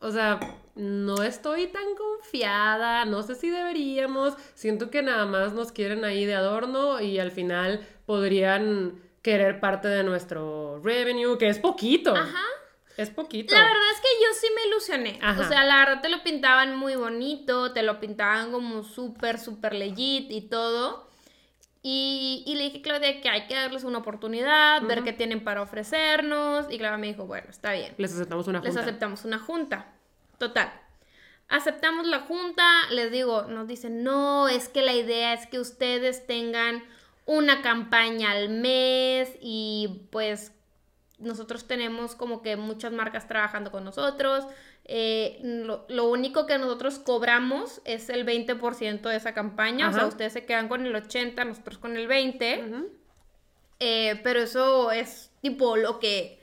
o sea, no estoy tan confiada, no sé si deberíamos, siento que nada más nos quieren ahí de adorno y al final podrían querer parte de nuestro revenue, que es poquito. Ajá. Es poquito. La verdad es que yo sí me ilusioné. Ajá. O sea, la verdad te lo pintaban muy bonito, te lo pintaban como súper, súper legit y todo. Y, y le dije a Claudia que hay que darles una oportunidad, ver qué tienen para ofrecernos. Y Claudia me dijo, bueno, está bien. Les aceptamos una Les junta. aceptamos una junta. Total. Aceptamos la junta, les digo, nos dicen, no, es que la idea es que ustedes tengan una campaña al mes y pues nosotros tenemos como que muchas marcas trabajando con nosotros. Eh, lo, lo único que nosotros cobramos es el 20% de esa campaña, o sea, ustedes se quedan con el 80%, nosotros con el 20%. Ujú. Eh, pero eso es tipo lo que,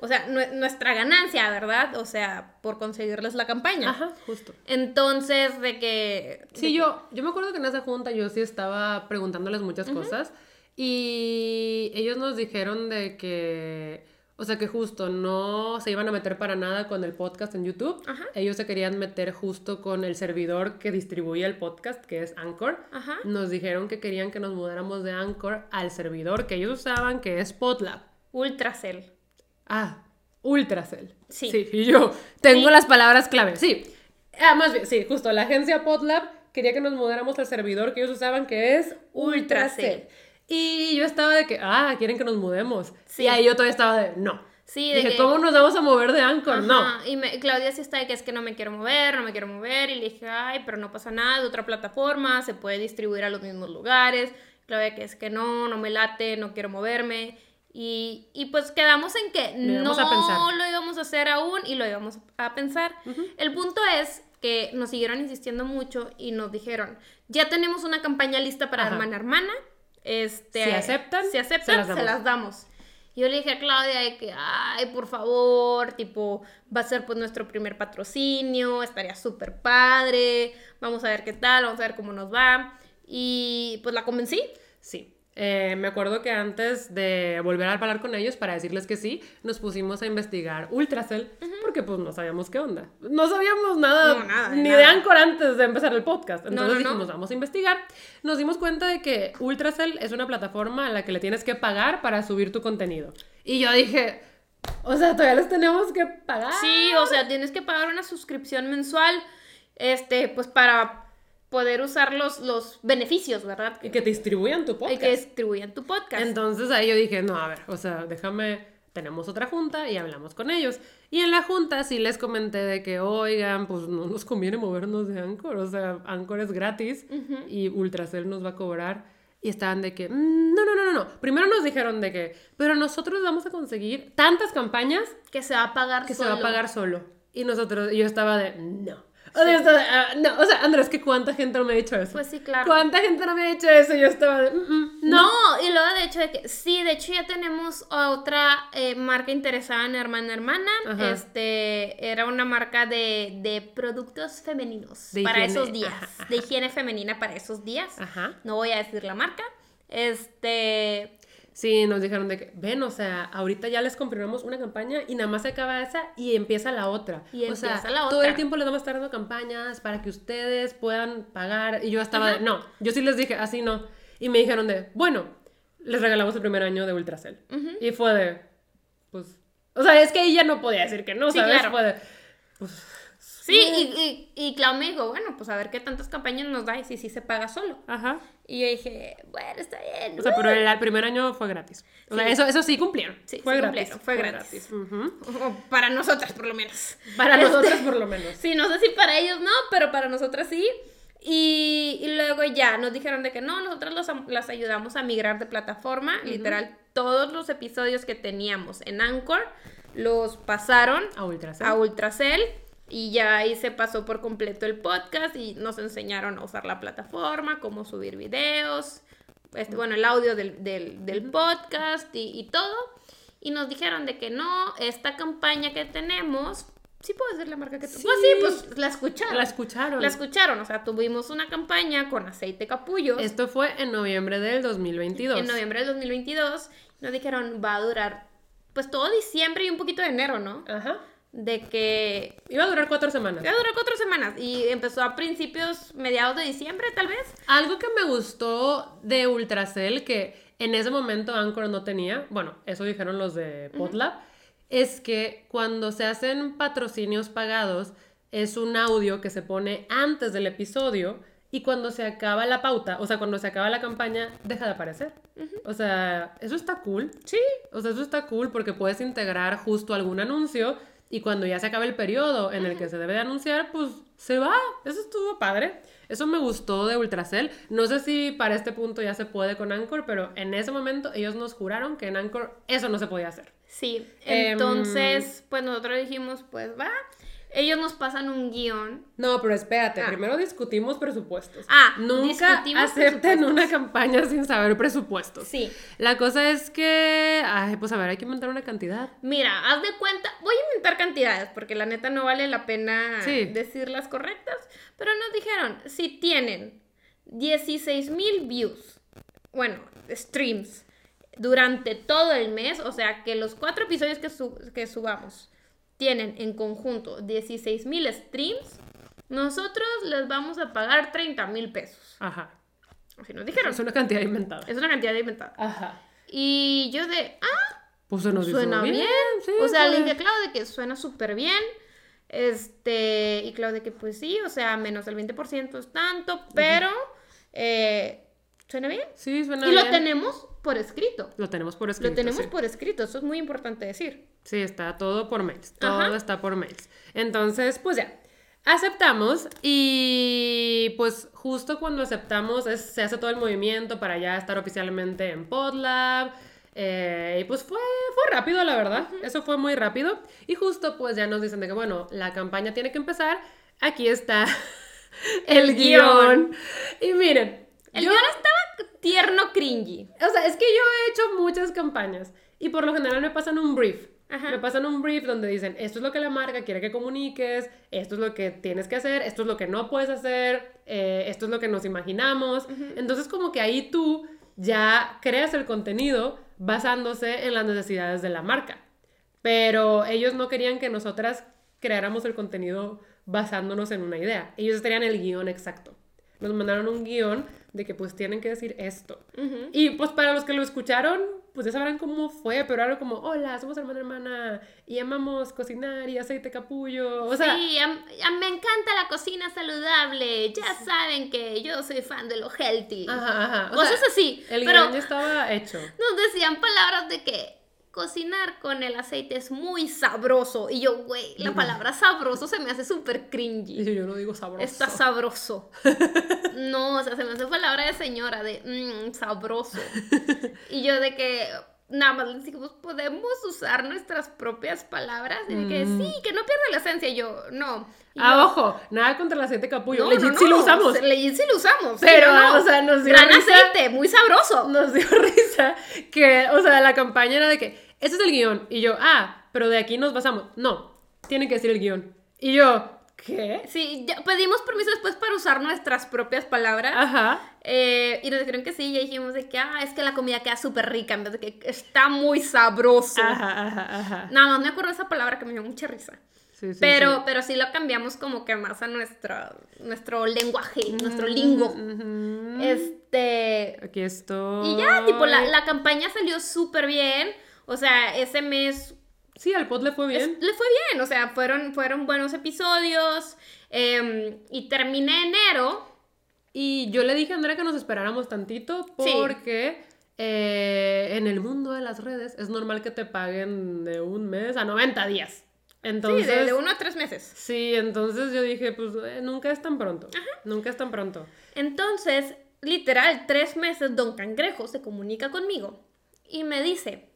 o sea, nue- nuestra ganancia, ¿verdad? O sea, por conseguirles la campaña. Ajá, justo. Entonces, de que... Sí, de yo, yo me acuerdo que en esa junta yo sí estaba preguntándoles muchas cosas y ellos nos dijeron de que, o sea, que justo no se iban a meter para nada con el podcast en YouTube. Ajá. Ellos se querían meter justo con el servidor que distribuía el podcast, que es Anchor. Ajá. Nos dijeron que querían que nos mudáramos de Anchor al servidor que ellos usaban, que es Potlab. Ultracell. Ah, Ultracell. Sí. Sí, y yo tengo Sí. las palabras clave. Sí. Ah, más bien, sí, justo. La agencia Potlab quería que nos mudáramos al servidor que ellos usaban, que es Ultracell. Ultracell. Y yo estaba de que, ah, quieren que nos mudemos. Sí. Y ahí yo todavía estaba de, no. Sí, de Dije, que- ¿cómo nos vamos a mover de Anchor? Ajá, No. Y me- Claudia sí está de que es que no me quiero mover, no me quiero mover. Y le dije, ay, pero no pasa nada, de otra plataforma, se puede distribuir a los mismos lugares. Claudia que es que no, no me late, no quiero moverme. Y, y pues quedamos en que Lo no a lo íbamos a hacer aún y lo íbamos a pensar. El punto es que nos siguieron insistiendo mucho y nos dijeron, ya tenemos una campaña lista para Ajá. hermana hermana. Este, Si aceptan, si aceptan, se se las las, damos. damos. Y yo le dije a Claudia de que, ay, por favor, tipo, va a ser pues nuestro primer patrocinio, estaría súper padre, vamos a ver qué tal, vamos a ver cómo nos va. Y pues la convencí. Sí. Eh, me acuerdo que antes de volver a hablar con ellos para decirles que sí, nos pusimos a investigar Ultracell porque pues no sabíamos qué onda. No sabíamos nada, No, nada, de ni de nada. Anchor antes de empezar el podcast. Entonces no, no. dijimos, vamos a investigar. Nos dimos cuenta de que Ultracell es una plataforma a la que le tienes que pagar para subir tu contenido. Y yo dije, o sea, todavía les tenemos que pagar. Sí, o sea, tienes que pagar una suscripción mensual, este, pues para poder usar los, los beneficios, ¿verdad? Y que te distribuyan tu podcast. que distribuyan tu podcast. Entonces ahí yo dije, no, a ver, o sea, déjame, tenemos otra junta y hablamos con ellos. Y en la junta sí les comenté de que, oigan, pues no nos conviene movernos de Anchor, o sea, Anchor es gratis y Ultracell nos va a cobrar. Y estaban de que, "Mm, no, no, no, no, no. Primero nos dijeron de que, pero nosotros vamos a conseguir tantas campañas que se va a pagar que se va a solo. pagar solo. Y nosotros, yo estaba de, no. O sea, "Ah, no, o sea, Andrés, que cuánta gente no me ha dicho eso. Pues sí, claro. ¿Cuánta gente no me ha dicho eso? Yo estaba de, "Mm, mm, no. No, y luego de hecho de que sí, de hecho ya tenemos otra eh, marca interesada en Hermana Hermana. Ajá. Este era una marca de, de productos femeninos De para higiene, esos días. ajá, ajá. De higiene femenina para esos días. Ajá. No voy a decir la marca. Este. Sí, nos dijeron de que, ven, o sea, ahorita ya les confirmamos una campaña y nada más se acaba esa y empieza la otra. Y o sea, la todo otra. el tiempo les vamos a estar dando campañas para que ustedes puedan pagar. Y yo estaba de, no, yo sí les dije, así no. Y me dijeron de, bueno, les regalamos el primer año de Ultracell. Y fue de, pues, o sea, es que ella no podía decir que no, Sí, ¿sabes? claro. Fue de, pues, Sí, y, y, y Clau me dijo, bueno, pues a ver qué tantas campañas nos da y si sí se paga solo. ajá. Y yo dije, bueno, está bien. O sea, pero el, el primer año fue gratis. O sea, eso, eso sí cumplieron. Sí, fue sí gratis. cumplieron, fue gratis. Ujú. O para nosotras, por lo menos. Para Este, nosotros, por lo menos. Sí, no sé si para ellos no, pero para nosotras sí. Y, y luego ya nos dijeron de que no, nosotros los, las ayudamos a migrar de plataforma. Literal, todos los episodios que teníamos en Anchor los pasaron A Ultracell. a Ultracell. Y ya ahí se pasó por completo el podcast y nos enseñaron a usar la plataforma, cómo subir videos. este, bueno, el audio del, del- del podcast y, y todo. Y nos dijeron de que no, esta campaña que tenemos, sí puedo decir la marca que Sí. Pues sí, pues la escucharon. La escucharon. La escucharon, o sea, tuvimos una campaña con aceite capullo Esto fue en noviembre del 2022. en noviembre del 2022. Nos dijeron va a durar pues todo diciembre y un poquito de enero, ¿no? Ajá. De que Iba a durar cuatro semanas. va a durar cuatro semanas y empezó a principios, mediados de diciembre tal vez. Algo que me gustó de Ultracell, que en ese momento Anchor no tenía, bueno, eso dijeron los de Potlab, es que cuando se hacen patrocinios pagados, es un audio que se pone antes del episodio y cuando se acaba la pauta, o sea, cuando se acaba la campaña, deja de aparecer. O sea, eso está cool. Sí. O sea, eso está cool porque puedes integrar justo algún anuncio y cuando ya se acabe el periodo en el que se debe de anunciar, pues se va. Eso estuvo padre. Eso me gustó de Ultracell. No sé si para este punto ya se puede con Anchor, pero en ese momento ellos nos juraron que en Anchor eso no se podía hacer. Sí, Em, entonces, pues nosotros dijimos, pues va. Ellos nos pasan un guion. No, pero espérate, Ah. primero discutimos presupuestos. Ah, nunca presupuestos. una campaña sin saber presupuestos. Sí. La cosa es que, ay, pues a ver, hay que inventar una cantidad. Mira, haz de cuenta, voy a inventar cantidades porque la neta no vale la pena Sí. decir las correctas, pero nos dijeron, si tienen 16 mil views, bueno, streams, durante todo el mes, o sea que los cuatro episodios que, su- que subamos tienen en conjunto 16 mil streams, nosotros les vamos a pagar 30 mil pesos. Ajá. Así nos dijeron. Es una cantidad inventada. Es una cantidad inventada. Ajá. Y yo de, ah, Pues se nos suena bien. sí, o sea, le dije a Clau de que suena súper bien. Este, y Clau de que pues sí, o sea, menos del 20% es tanto, pero eh, suena bien. Sí, suena y lo bien. tenemos por escrito. Lo tenemos por escrito. Lo tenemos sí. por escrito, eso es muy importante decir. Sí, está todo por mails. Todo Ajá. está por mails. Entonces, pues ya. Aceptamos y pues justo cuando aceptamos es- se hace todo el movimiento para ya estar oficialmente en Podlab. eh, y pues fue, fue rápido, la verdad. Eso fue muy rápido. Y justo pues ya nos dicen de que, bueno, la campaña tiene que empezar. Aquí está el guion. Y miren. El yo- guion estaba tierno cringy. o sea, es que yo he hecho muchas campañas y por lo general me pasan un brief. Ajá. Me pasan un brief donde dicen, esto es lo que la marca quiere que comuniques, esto es lo que tienes que hacer, esto es lo que no puedes hacer, eh, esto es lo que nos imaginamos. Entonces como que ahí tú ya creas el contenido basándose en las necesidades de la marca. Pero ellos no querían que nosotras creáramos el contenido basándonos en una idea. Ellos tenían el guion exacto. Nos mandaron un guion de que pues tienen que decir esto. Y pues para los que lo escucharon, pues ya sabrán cómo fue, pero algo como, hola, somos hermana hermana y amamos cocinar y aceite capullo. O sea, sí, me encanta la cocina saludable. Ya saben que yo soy fan de lo healthy. ajá, ajá. O Cosas sea, así. El pero guion ya estaba hecho. nos decían palabras de que cocinar con el aceite es muy sabroso. Y yo, güey, la palabra sabroso se me hace súper cringy. Y yo no digo sabroso. Está sabroso. No, o sea, se me hace palabra de señora, de mmm, sabroso. Y yo de que nada más les dijimos, podemos usar nuestras propias palabras. Y de que sí, que no pierda la esencia. Y yo, no. Y Mm. Ah, yo, ojo, nada contra el aceite capullo. no, Legit no, sí lo usamos. Legit sí lo usamos. Pero, sí, o sea, nos dio Gran risa. aceite, muy sabroso. Nos dio risa que, o sea, la campaña era de que, este es el guion. Y yo, ah, pero de aquí nos basamos. No, tiene que decir el guion. Y yo, ¿qué? Sí, ya pedimos permiso después para usar nuestras propias palabras. Ajá. Eh, y nos dijeron que sí, y dijimos de que, ah, es que la comida queda súper rica, en vez de que está muy sabroso. Ajá, ajá, ajá. Nada más me acuerdo de esa palabra que me dio mucha risa. Sí, sí, pero, sí. pero sí lo cambiamos como que más a nuestro, nuestro lenguaje, nuestro lingo. Ujú. Este. Aquí estoy. Y ya, tipo, la, la campaña salió súper bien. O sea, ese mes Sí, al pod le fue bien. es- le fue bien. O sea, fueron, fueron buenos episodios. em, y terminé enero. Y yo le dije a Andrea que nos esperáramos tantito Sí. porque eh, en el mundo de las redes es normal que te paguen de un mes a 90 días. Entonces, sí, de, de uno a tres meses. Sí, entonces yo dije, pues eh, nunca es tan pronto. Nunca es tan pronto. Entonces, literal, tres meses, Don Cangrejo se comunica conmigo y me dice,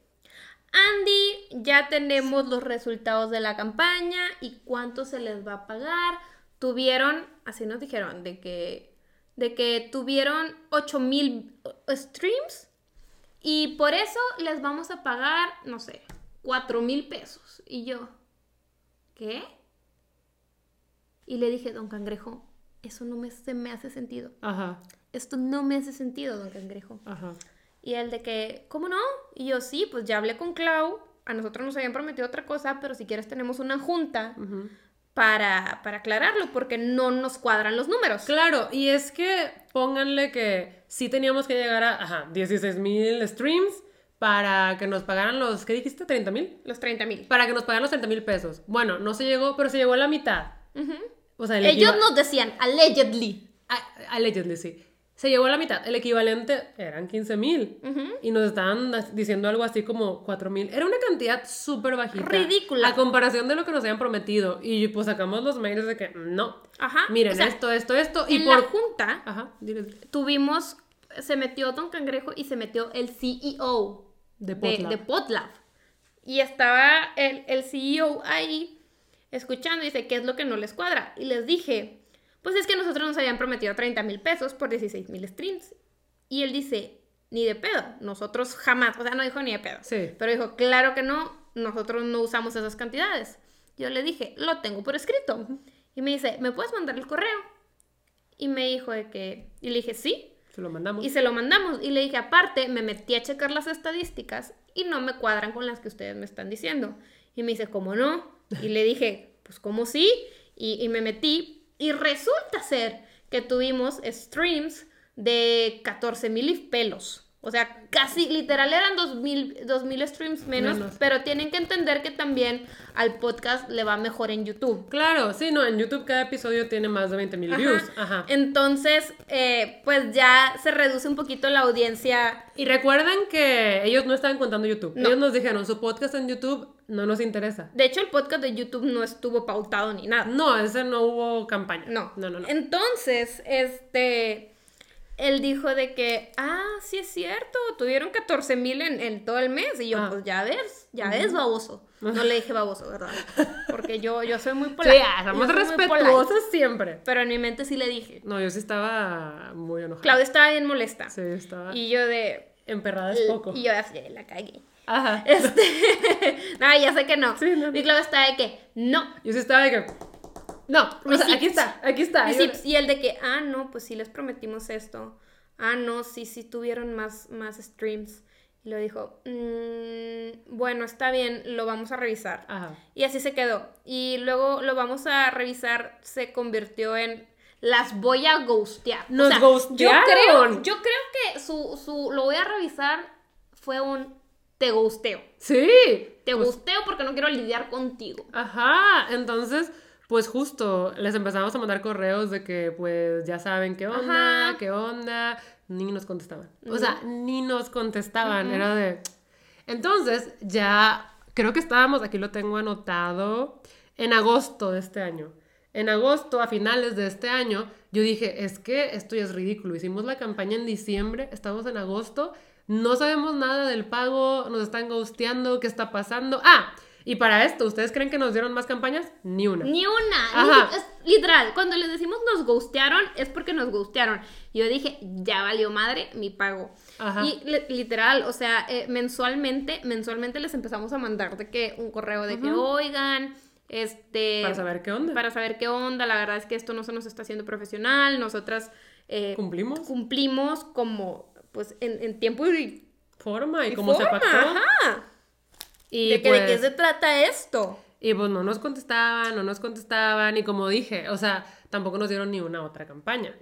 Andy, ya tenemos los resultados de la campaña y cuánto se les va a pagar. Tuvieron, así nos dijeron, de que de que tuvieron 8000 streams y por eso les vamos a pagar, no sé, 4000 pesos. Y yo, ¿qué? Y le dije, don Cangrejo, eso no me, se me hace sentido. Ajá, Esto no me hace sentido, don Cangrejo. ajá. Y él de que, ¿cómo no? Y yo, sí, pues ya hablé con Clau. A nosotros nos habían prometido otra cosa, pero si quieres tenemos una junta para, para aclararlo, porque no nos cuadran los números. Claro, y es que pónganle que sí teníamos que llegar a, ajá, 16 mil streams para que nos pagaran los, ¿qué dijiste? ¿30 mil? Los 30 mil. Para que nos pagaran los 30 mil pesos. Bueno, no se llegó, pero se llegó a la mitad. O sea, el Ellos nos decían, allegedly. A- Allegedly, sí. Se llegó a la mitad. El equivalente eran 15 mil. Y nos estaban diciendo algo así como 4 mil. Era una cantidad súper bajita. Ridícula. A comparación de lo que nos habían prometido. Y pues sacamos los mails de que no. Ajá. Miren, o sea, esto, esto, esto. Y en por. la junta Ajá, diles. tuvimos, se metió Don Cangrejo y se metió el CEO De de, Potlab. de Potlab. Y estaba el, el CEO ahí escuchando y dice, ¿qué es lo que no les cuadra? Y les dije, pues es que nosotros nos habían prometido 30 mil pesos por 16 mil streams. Y él dice, ni de pedo, nosotros jamás, o sea, no dijo ni de pedo. Sí. Pero dijo, claro que no, nosotros no usamos esas cantidades. Yo le dije, lo tengo por escrito. Y me dice, ¿me puedes mandar el correo? Y me dijo de que, y le dije, sí. Se lo mandamos. Y se lo mandamos. Y le dije, aparte, me metí a checar las estadísticas y no me cuadran con las que ustedes me están diciendo. Y me dice, ¿cómo no? Y le dije, pues, ¿cómo sí? Y, y me metí. Y resulta ser que tuvimos streams de 14 mil y pelos. O sea, casi literal eran 2000, 2000 streams menos, Menos. pero tienen que entender que también al podcast le va mejor en YouTube. Claro, sí, no, en YouTube cada episodio tiene más de 20 mil views. Ajá. Entonces, eh, pues ya se reduce un poquito la audiencia Y recuerden que ellos no estaban contando YouTube. No. Ellos nos dijeron, su podcast en YouTube no nos interesa. De hecho, el podcast de YouTube no estuvo pautado ni nada. No, ese no hubo campaña. No. No, no, no. Entonces, este. Él dijo de que, ah, sí es cierto, tuvieron 14 mil en, en todo el mes. Y yo, Ah. pues ya ves, ya ves, baboso. No le dije baboso, ¿verdad? Porque yo, yo soy muy Sí, polite. ah, somos siempre. Pero en mi mente sí le dije. No, yo sí estaba muy enojada. Claudia estaba bien molesta. Sí, estaba Y yo de. emperrada es poco. Y yo así, la cagué. Ajá. Este. no, ya sé que no. Sí, no, no. Mi Claudia estaba de que, no, Yo sí estaba de que... No, o sea, aquí está, aquí está. Y, Yo- el de que, ah, no, pues sí les prometimos esto. Ah, no, sí, sí tuvieron más, más streams. Y lo dijo, "Mm, bueno, está bien, lo vamos a revisar. Ajá. Y así se quedó. Y luego lo vamos a revisar, se convirtió en las voy a ghostear. Nos Yo creo, ghostearon. yo creo que su, su, lo voy a revisar fue un te ghosteo. Sí. Te pues, gusteo porque no quiero lidiar contigo. Ajá. Entonces, pues justo les empezamos a mandar correos de que, pues, ya saben qué onda, Ajá. qué onda. Ni nos contestaban. O sea, ni nos contestaban. Era de. Entonces, ya creo que estábamos, aquí lo tengo anotado, en agosto de este año. En agosto, a finales de este año, yo dije, es que esto ya es ridículo. Hicimos la campaña en diciembre, estamos en agosto, no sabemos nada del pago, nos están ghosteando, ¿qué está pasando? Ah, y para esto, ¿ustedes creen que nos dieron más campañas? Ni una. Ni una. Ajá. Ni- es literal, cuando les decimos nos ghostearon, es porque nos ghostearon. Yo dije, ya valió madre mi pago. Ajá. Y li- literal, o sea, eh, mensualmente, mensualmente les empezamos a mandar de que un correo de que, oigan, este... Para saber qué onda. Para saber qué onda, la verdad es que esto no se nos está haciendo profesional, nosotras eh, ¿Cumplimos? cumplimos como, pues, en, en tiempo y, Forma y, y cómo se pactó. ajá. Y de, que, de pues- qué se trata esto. Y pues no nos contestaban, no nos contestaban, y como dije, o sea, tampoco nos dieron ni una otra campaña.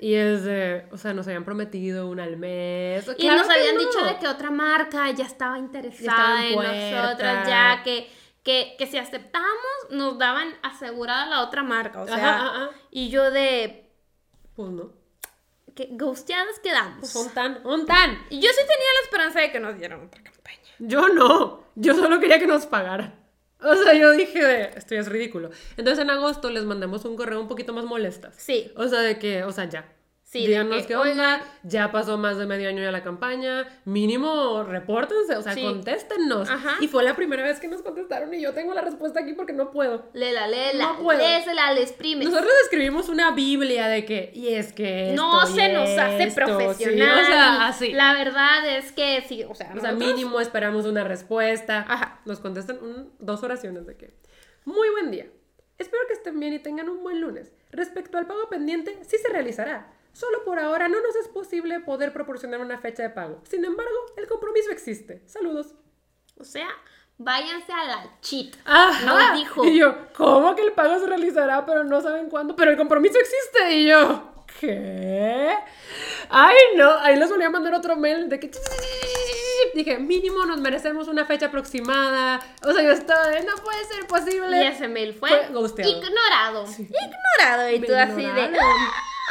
Y es de, o sea, nos habían prometido una al mes. Y Claro nos habían no. dicho de que otra marca ya estaba interesada estaba en en nosotras, ya que, que, que si aceptamos nos daban asegurada la otra marca, o sea, Ajá, ajá. y yo de Pues no. que ghosteadas quedamos. Pues un tan, un tan. y yo sí tenía la esperanza de que nos dieran otra campaña. Yo no. Yo solo quería que nos pagaran. O sea, yo dije esto ya es ridículo. Entonces en agosto les mandamos un correo un poquito más molestas. Sí. O sea, de que, o sea, ya. Sí, Díganos que, qué onda, ya pasó más de medio año ya la campaña, mínimo repórtense, o sea, Sí. contéstennos. Ajá. Y fue la primera vez que nos contestaron y yo tengo la respuesta aquí porque no puedo. Lela, lela, No puedo. lésela, le exprimes. Nosotros escribimos una biblia de que, y es que no esto y se nos hace esto, sí, profesional. o sea, así. La verdad es que sí, o sea, O sea, nosotros- mínimo esperamos una respuesta. Ajá. Nos contestan un- dos oraciones de que, muy buen día. Espero que estén bien y tengan un buen lunes. Respecto al pago pendiente, sí se realizará. Solo por ahora no nos es posible poder proporcionar una fecha de pago. Sin embargo, el compromiso existe. Saludos. O sea, váyanse a la cheat. Ajá. Nos dijo. Y yo, ¿cómo que el pago se realizará pero no saben cuándo? Pero el compromiso existe. Y yo, ¿qué? Ay, no. Ahí les volví a mandar otro mail de que... Dije, mínimo nos merecemos una fecha aproximada. O sea, yo estaba de, no puede ser posible. Y ese mail fue, ignorado. Ignorado. Y tú así de.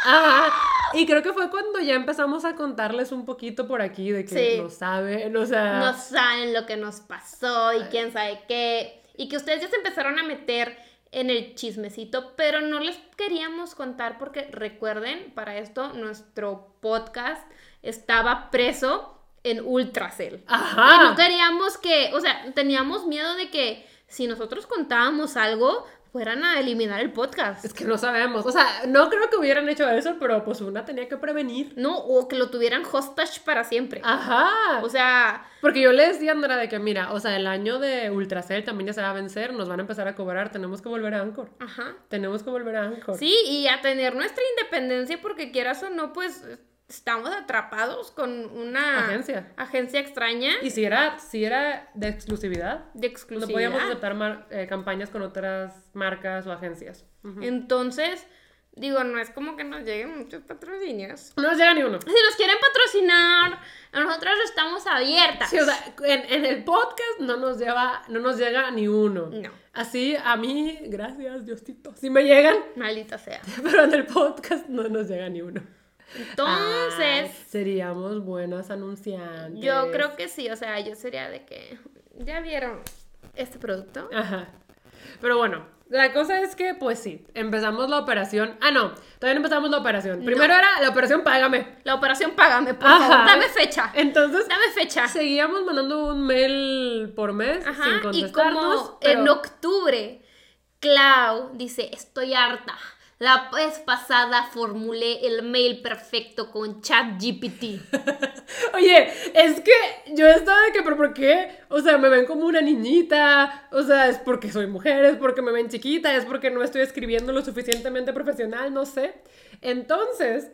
Ajá. Y creo que fue cuando ya empezamos a contarles un poquito por aquí de que Sí. no saben, o sea... no saben lo que nos pasó y quién sabe qué. Y que ustedes ya se empezaron a meter en el chismecito, pero no les queríamos contar porque recuerden, para esto nuestro podcast estaba preso en Ultracell. Ajá. Y no queríamos que, o sea, teníamos miedo de que si nosotros contábamos algo, fueran a eliminar el podcast. Es que no sabemos. O sea, no creo que hubieran hecho eso, pero pues una tenía que prevenir. No, o que lo tuvieran hostage para siempre. Ajá. O sea, Porque yo le decía a Andrea de que, mira, o sea, el año de Ultracell también ya se va a vencer, nos van a empezar a cobrar, tenemos que volver a Anchor. ajá. Tenemos que volver a Anchor. Sí, y a tener nuestra independencia porque quieras o no, pues estamos atrapados con una Agencia. agencia extraña Y si era, si era de exclusividad, de no exclusividad. podíamos aceptar mar- eh, campañas con otras marcas o agencias. Entonces, digo, no es como que nos lleguen muchos patrocinios. No nos llega ni uno. Si nos quieren patrocinar, nosotros estamos abiertas. Sí, o sea, en, en el podcast no nos lleva, no nos llega ni uno. No. Así, a mí, gracias, Diosito. Sí me llegan, Maldita sea. pero en el podcast no nos llega ni uno. Entonces, Ay, seríamos buenas anunciantes. yo creo que sí, o sea, yo sería de que, ¿ya vieron este producto? Ajá. Pero bueno, la cosa es que, pues sí, empezamos la operación. Ah, no, todavía no empezamos la operación. Primero era la operación Págame. La operación Págame, por Ajá. favor, dame fecha. Entonces, Dame fecha. seguíamos mandando un mail por mes sin Ajá, y contestarnos. como pero- en octubre, Clau dice, estoy harta. La vez pasada formulé el mail perfecto con ChatGPT. Oye, es que yo estaba de que, pero ¿por qué? O sea, me ven como una niñita, o sea, es porque soy mujer, es porque me ven chiquita, es porque no estoy escribiendo lo suficientemente profesional, no sé. Entonces,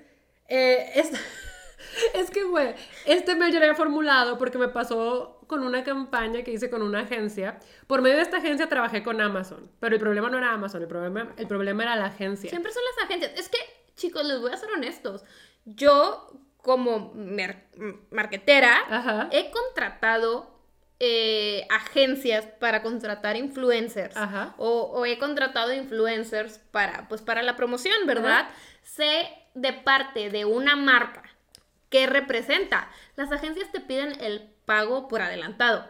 eh, es, es que, güey, este mail yo lo había formulado porque me pasó con una campaña que hice con una agencia. Por medio de esta agencia trabajé con Amazon, pero el problema no era Amazon, el problema, el problema era la agencia. Siempre son las agencias. Es que, chicos, les voy a ser honestos. Yo, como mer- marquetera, Ajá. he contratado eh, agencias para contratar influencers. Ajá. O, o he contratado influencers para, pues, para la promoción, ¿verdad? Sé de parte de una marca que representa. Las agencias te piden el pago por adelantado.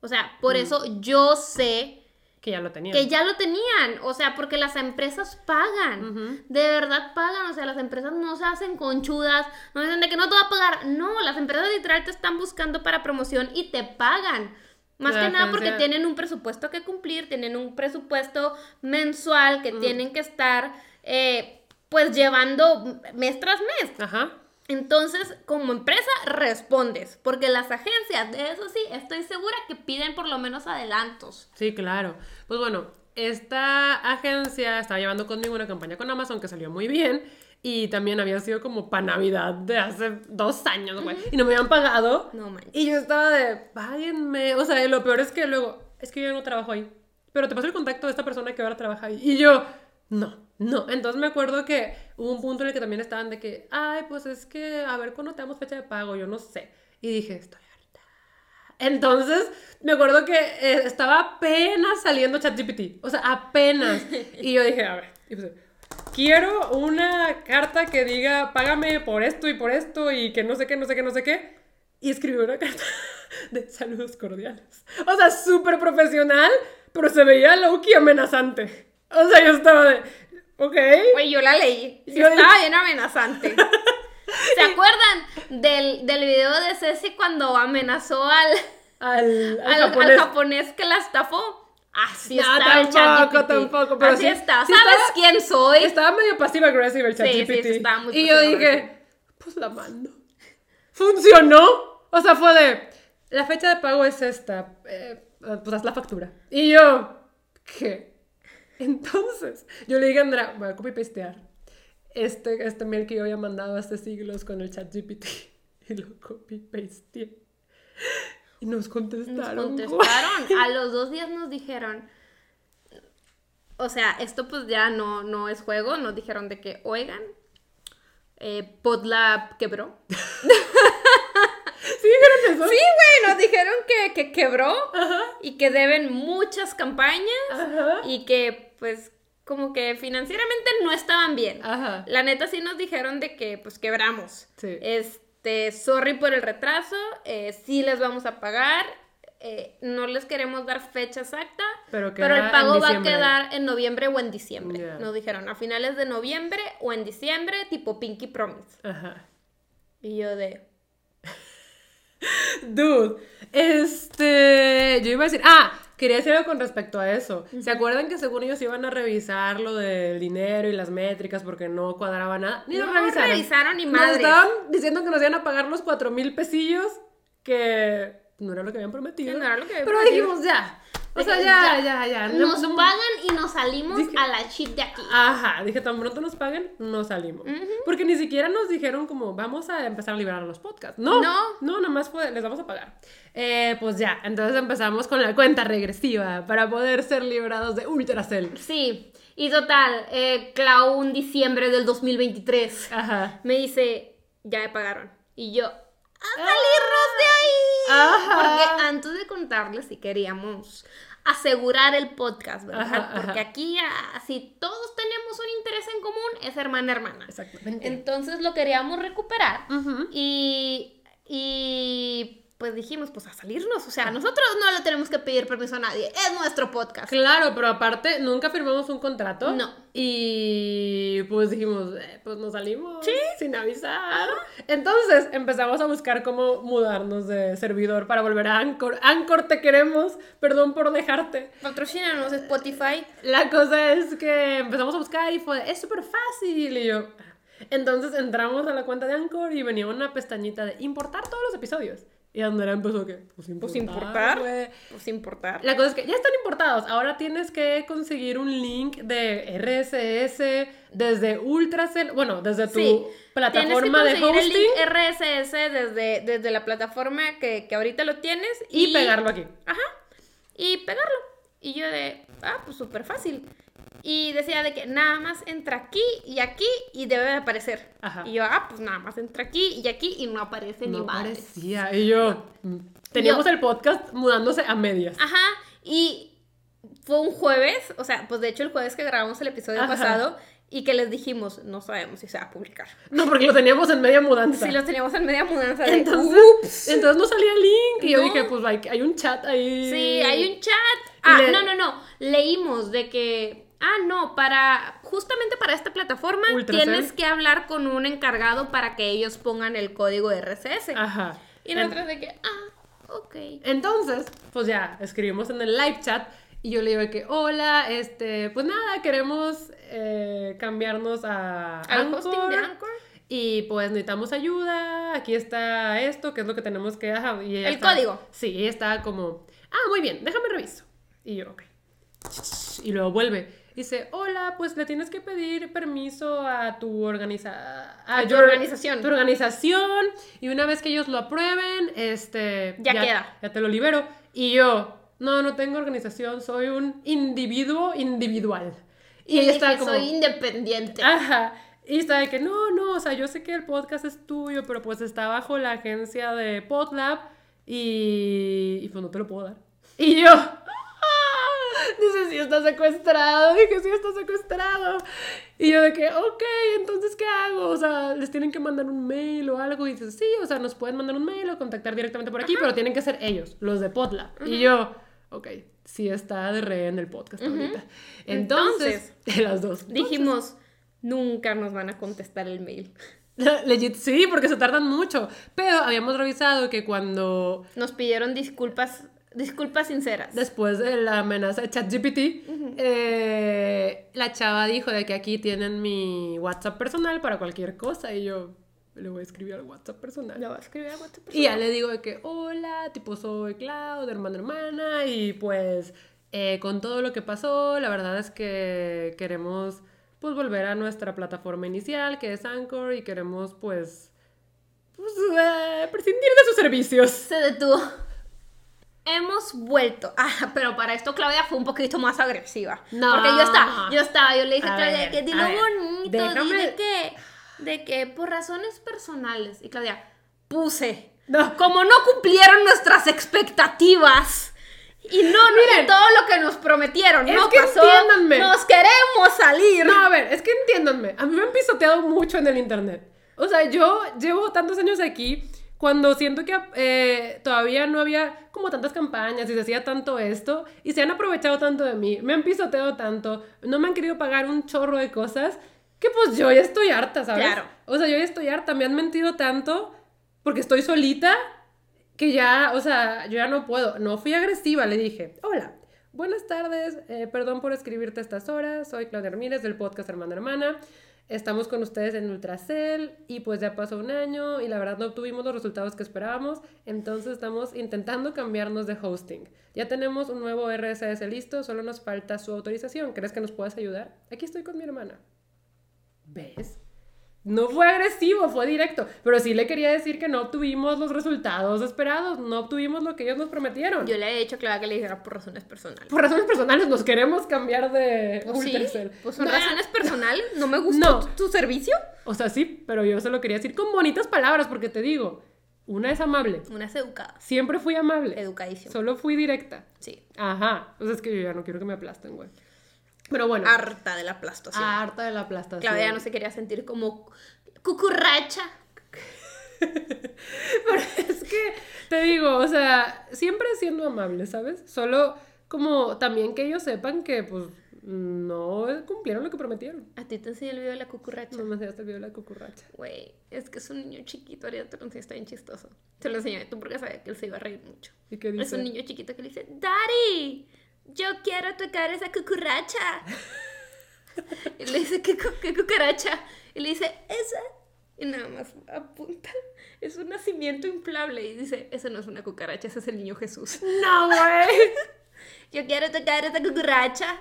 O sea, por eso yo sé Que ya lo tenía. que ya lo tenían, o sea, porque las empresas pagan, de verdad pagan, o sea, las empresas no se hacen conchudas, no dicen de que no te va a pagar, no, las empresas literal te están buscando para promoción y te pagan. Más La que nada porque tienen un presupuesto que cumplir, tienen un presupuesto mensual que tienen que estar, eh, pues, llevando mes tras mes. Ajá. Entonces, como empresa, respondes, porque las agencias, de eso sí, estoy segura que piden por lo menos adelantos. Sí, claro. Pues bueno, esta agencia estaba llevando conmigo una campaña con Amazon que salió muy bien y también había sido como para Navidad de hace dos años, güey. Y no me habían pagado. No manches. Y yo estaba de, páguenme. O sea, lo peor es que luego, es que yo no trabajo ahí. Pero te paso el contacto de esta persona que ahora trabaja ahí. Y yo, no, no. Entonces me acuerdo que hubo un punto en el que también estaban de que, ay, pues es que, a ver, ¿cuándo te damos fecha de pago? Yo no sé. Y dije, estoy harta. Entonces, me acuerdo que eh, estaba apenas saliendo ChatGPT. O sea, apenas. Y yo dije, a ver, y puse, quiero una carta que diga, págame por esto y por esto y que no sé qué, no sé qué, no sé qué. Y escribí una carta de saludos cordiales. O sea, súper profesional, pero se veía low-key amenazante. O sea, yo estaba de, Ok. Güey, yo la leí. Sí Yo- estaba bien amenazante. ¿Se acuerdan del, del video de Ceci cuando amenazó al, Al, al al, al japonés. que la estafó? Así No, está el tampoco, ChatGPT. tampoco, pero Así sí- está. sí ¿Sabes estaba- quién soy? Estaba medio pasiva agresiva el ChatGPT. sí, sí, estaba muy y yo dije, pues la mando. Funcionó. O sea, fue de, la fecha de pago es esta. eh, pues haz la factura. Y yo, ¿qué? Entonces, yo le dije a Andrea, voy a copy pastear este, este mail que yo había mandado hace siglos con el ChatGPT. Y lo copy pasteé. Y nos Nos contestaron. güey. contestaron. A los dos días nos dijeron. O sea, esto pues ya no, no es juego. Nos dijeron de que, oigan, eh, Podlab quebró. ¿Sí dijeron eso? Sí, güey, nos dijeron que, que quebró Ajá. y que deben muchas campañas Ajá. y que pues como que financieramente no estaban bien. Ajá. La neta sí nos dijeron de que pues quebramos. Sí. Este, sorry por el retraso, eh, sí les vamos a pagar, eh, no les queremos dar fecha exacta, Pero pero, el pago va a quedar en noviembre o en diciembre. Nos dijeron a finales de noviembre o en diciembre, tipo Pinky Promise. Ajá. Y yo de... Dude, este, yo iba a decir, ah, quería decir algo con respecto a eso. ¿Se acuerdan que según ellos iban a revisar lo del dinero y las métricas porque no cuadraba nada? Ni lo No revisaron. revisaron ni Nos madres. estaban diciendo que nos iban a pagar los cuatro mil pesillos que no era lo que habían prometido. Que no era lo que habían Pero prometido. dijimos ya. O sea, ya, ya, ya. no- Nos no- pagan y nos salimos Dije- a la chip de aquí. Ajá, dije, tan pronto nos paguen, no salimos. Porque ni siquiera nos dijeron como, vamos a empezar a liberar los podcasts. No, No. no, nada más fue, les vamos a pagar. Eh, pues ya, entonces empezamos con la cuenta regresiva para poder ser liberados de Ultracell. Sí, y total, eh, Clau un diciembre del 2023 Ajá. me dice, ya me pagaron. Y yo, a salirnos de ahí. Ajá. Porque antes de contarles si queríamos asegurar el podcast, ¿verdad? Ajá, ajá. Porque aquí, ah, si todos tenemos un interés en común, es hermana hermana. Exactamente. Entonces lo queríamos recuperar. Y pues dijimos, pues a salirnos. O sea, nosotros no le tenemos que pedir permiso a nadie. Es nuestro podcast. Claro, pero aparte nunca firmamos un contrato. No. Y pues dijimos, eh, pues nos salimos sin avisar. Entonces empezamos a buscar cómo mudarnos de servidor para volver a Anchor. Anchor te queremos, perdón por dejarte. Patrocínanos Spotify. La cosa es que empezamos a buscar y fue, es súper fácil. Y yo, "Ah". entonces entramos a la cuenta de Anchor y venía una pestañita de importar todos los episodios. Y Andrea empezó que, pues importar. Pues importar. güey". Pues importar. La cosa es que ya están importados. Ahora tienes que conseguir un link de RSS desde Ultracell, bueno, desde tu Sí. plataforma de tienes que conseguir hosting el link RSS desde, desde la plataforma que, que ahorita lo tienes. y, pegarlo aquí. Ajá. Y pegarlo. Y yo de, ah, pues súper fácil. Y decía de que nada más entra aquí y aquí y debe de aparecer. Ajá. Y yo, ah, pues nada más entra aquí y aquí y no aparece ni No madre. parecía. Y yo, mm, teníamos el podcast mudándose a medias. Ajá. Y fue un jueves, o sea, pues de hecho el jueves que grabamos el episodio Ajá. pasado y que les dijimos, no sabemos si se va a publicar. No, porque lo teníamos en media mudanza. Si los teníamos en media mudanza de Entonces, entonces no salía el link. Y yo dije, pues hay, hay un chat ahí. Sí, hay un chat. Ah, le- no, no, no. Leímos de que. Ah, no, para. Justamente para esta plataforma tienes que hablar con un encargado para que ellos pongan el código RSS. Ajá. Y nosotros de que. Ah, ok. Entonces, pues ya, escribimos en el live chat y yo le digo que, hola, este, pues nada, queremos eh, cambiarnos a Al hosting de Anchor. Y pues necesitamos ayuda, aquí está esto, que es lo que tenemos que... ajá, y El está- código. Sí, ella está como, ah, muy bien, déjame reviso. Y yo, ok. Y luego vuelve. Dice, hola, pues le tienes que pedir permiso a tu organiza A tu organización. Tu organización. Y una vez que ellos lo aprueben, este... Ya queda. Ya te lo libero. Y yo, no, no tengo organización, soy un individuo individual. Y Y ella está como... soy independiente. Ajá. Y está de que no, no, o sea, yo sé que el podcast es tuyo, pero pues está bajo la agencia de Podlab y, y pues no te lo puedo dar. Y yo. Dice, sí está secuestrado, dije, sí está secuestrado. Y yo de que, ok, entonces, ¿qué hago? O sea, les tienen que mandar un mail o algo. Y dice, sí, o sea, nos pueden mandar un mail o contactar directamente por aquí, pero tienen que ser ellos, los de Podlab. Y yo, ok, sí está de re en el podcast ahorita. Entonces, las dos. Dijimos, nunca nos van a contestar el mail. Legit, sí, porque se tardan mucho. Pero habíamos revisado que cuando Nos pidieron disculpas, disculpas sinceras. después de la amenaza de ChatGPT, eh, la chava dijo de que aquí tienen mi WhatsApp personal para cualquier cosa y yo le voy a escribir al WhatsApp personal. Lo voy a escribir a WhatsApp Y ya le digo de que, hola, tipo soy Clau, de hermana hermana, y pues eh, con todo lo que pasó, la verdad es que queremos pues volver a nuestra plataforma inicial, que es Anchor, y queremos pues, pues eh, prescindir de sus servicios. Se detuvo. Hemos vuelto. Ah, pero para esto Claudia fue un poquito más agresiva. No. Porque yo estaba, yo estaba, yo le dije a Claudia ver, que dilo bonito, di déjame- de que, de que por razones personales. Y Claudia, puse. No. Como no cumplieron nuestras expectativas. Y no, no Miren. todo lo que nos prometieron, Es no que pasó. entiéndanme. Nos queremos salir. No, a ver, es que entiéndanme, a mí me han pisoteado mucho en el internet. O sea, yo llevo tantos años aquí cuando siento que eh, todavía no había como tantas campañas y se hacía tanto esto y se han aprovechado tanto de mí, me han pisoteado tanto, no me han querido pagar un chorro de cosas que pues yo ya estoy harta, ¿sabes? Claro. O sea, yo ya estoy harta, me han mentido tanto porque estoy solita que ya, o sea, yo ya no puedo. No fui agresiva, le dije, hola, buenas tardes, eh, perdón por escribirte a estas horas, soy Claudia Ramírez del podcast Hermana Hermana. Estamos con ustedes en Ultracel y pues ya pasó un año y la verdad no obtuvimos los resultados que esperábamos, entonces estamos intentando cambiarnos de hosting. Ya tenemos un nuevo RSS listo, solo nos falta su autorización. ¿Crees que nos puedes ayudar? Aquí estoy con mi hermana. ¿Ves? No fue agresivo, fue directo. Pero sí le quería decir que no obtuvimos los resultados esperados, no obtuvimos lo que ellos nos prometieron. Yo le he dicho Claudia que le dijera por razones personales. Por razones personales nos queremos cambiar de ¿O sí? Pues son razones personales. ¿No me gustó No. tu, tu servicio? O sea, sí, pero yo se lo quería decir con bonitas palabras porque te digo, una es amable. Unas educadas. Siempre fui amable. Educadísimo. Solo fui directa. Sí. Ajá. O sea, es que yo ya no quiero que me aplasten, güey. Pero bueno. Harta de la aplastación. harta de la aplastación. Claudia ya no se quería sentir como cucurracha. Pero es que, te digo, o sea, siempre siendo amable, ¿sabes? Solo como también que ellos sepan que, pues, no cumplieron lo que prometieron. A ti te enseñé el video de la cucurracha. No me enseñaste el video de la cucuracha. Güey, es que es un niño chiquito, Ariel Tronci está bien chistoso. Te lo enseñé tú porque sabía que él se iba a reír mucho. ¿Y qué Es dice? un niño chiquito que le dice, Daddy, yo quiero tocar esa cucaracha. y le dice, ¿qué, cu- qué cucaracha? Y le dice, esa. Y nada más apunta. Es un nacimiento inflable. Y dice, esa no es una cucaracha, ese es el niño Jesús. No, güey. Yo quiero tocar esa cucaracha.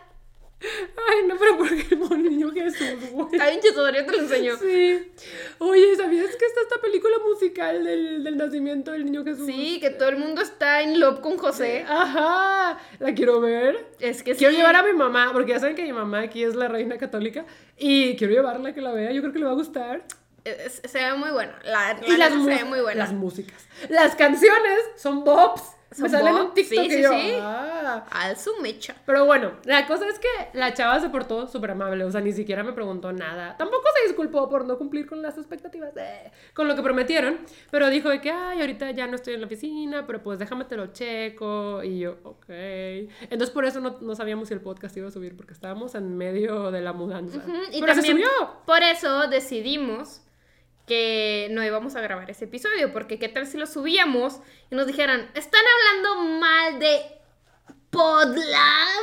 Ay, no, pero porque el niño Jesús, güey. Está bien chistoso, yo te lo enseño. Sí. Oye, ¿sabías que está esta película musical del, del nacimiento del niño Jesús? Sí, que todo el mundo está en love con José. Ajá, la quiero ver. Es que Quiero sí. llevar a mi mamá, porque ya saben que mi mamá aquí es la reina católica, y quiero llevarla a que la vea, yo creo que le va a gustar. Es- se ve muy bueno. La, la y las, se ve muy buena. las músicas. Las canciones son bops. Me salen en bops, TikTok sí, sí, yo, sí. ah. Al su mecha. Pero bueno, la cosa es que la chava se portó súper amable, o sea, ni siquiera me preguntó nada. Tampoco se disculpó por no cumplir con las expectativas, eh, con lo que prometieron, pero dijo de que, ay, ahorita ya no estoy en la oficina, pero pues déjame te lo checo. Y yo, ok. Entonces por eso no, no sabíamos si el podcast iba a subir, porque estábamos en medio de la mudanza. Ujú, y pero se también subió. Por eso decidimos que no íbamos a grabar ese episodio, porque qué tal si lo subíamos y nos dijeran, están hablando mal de Podlab,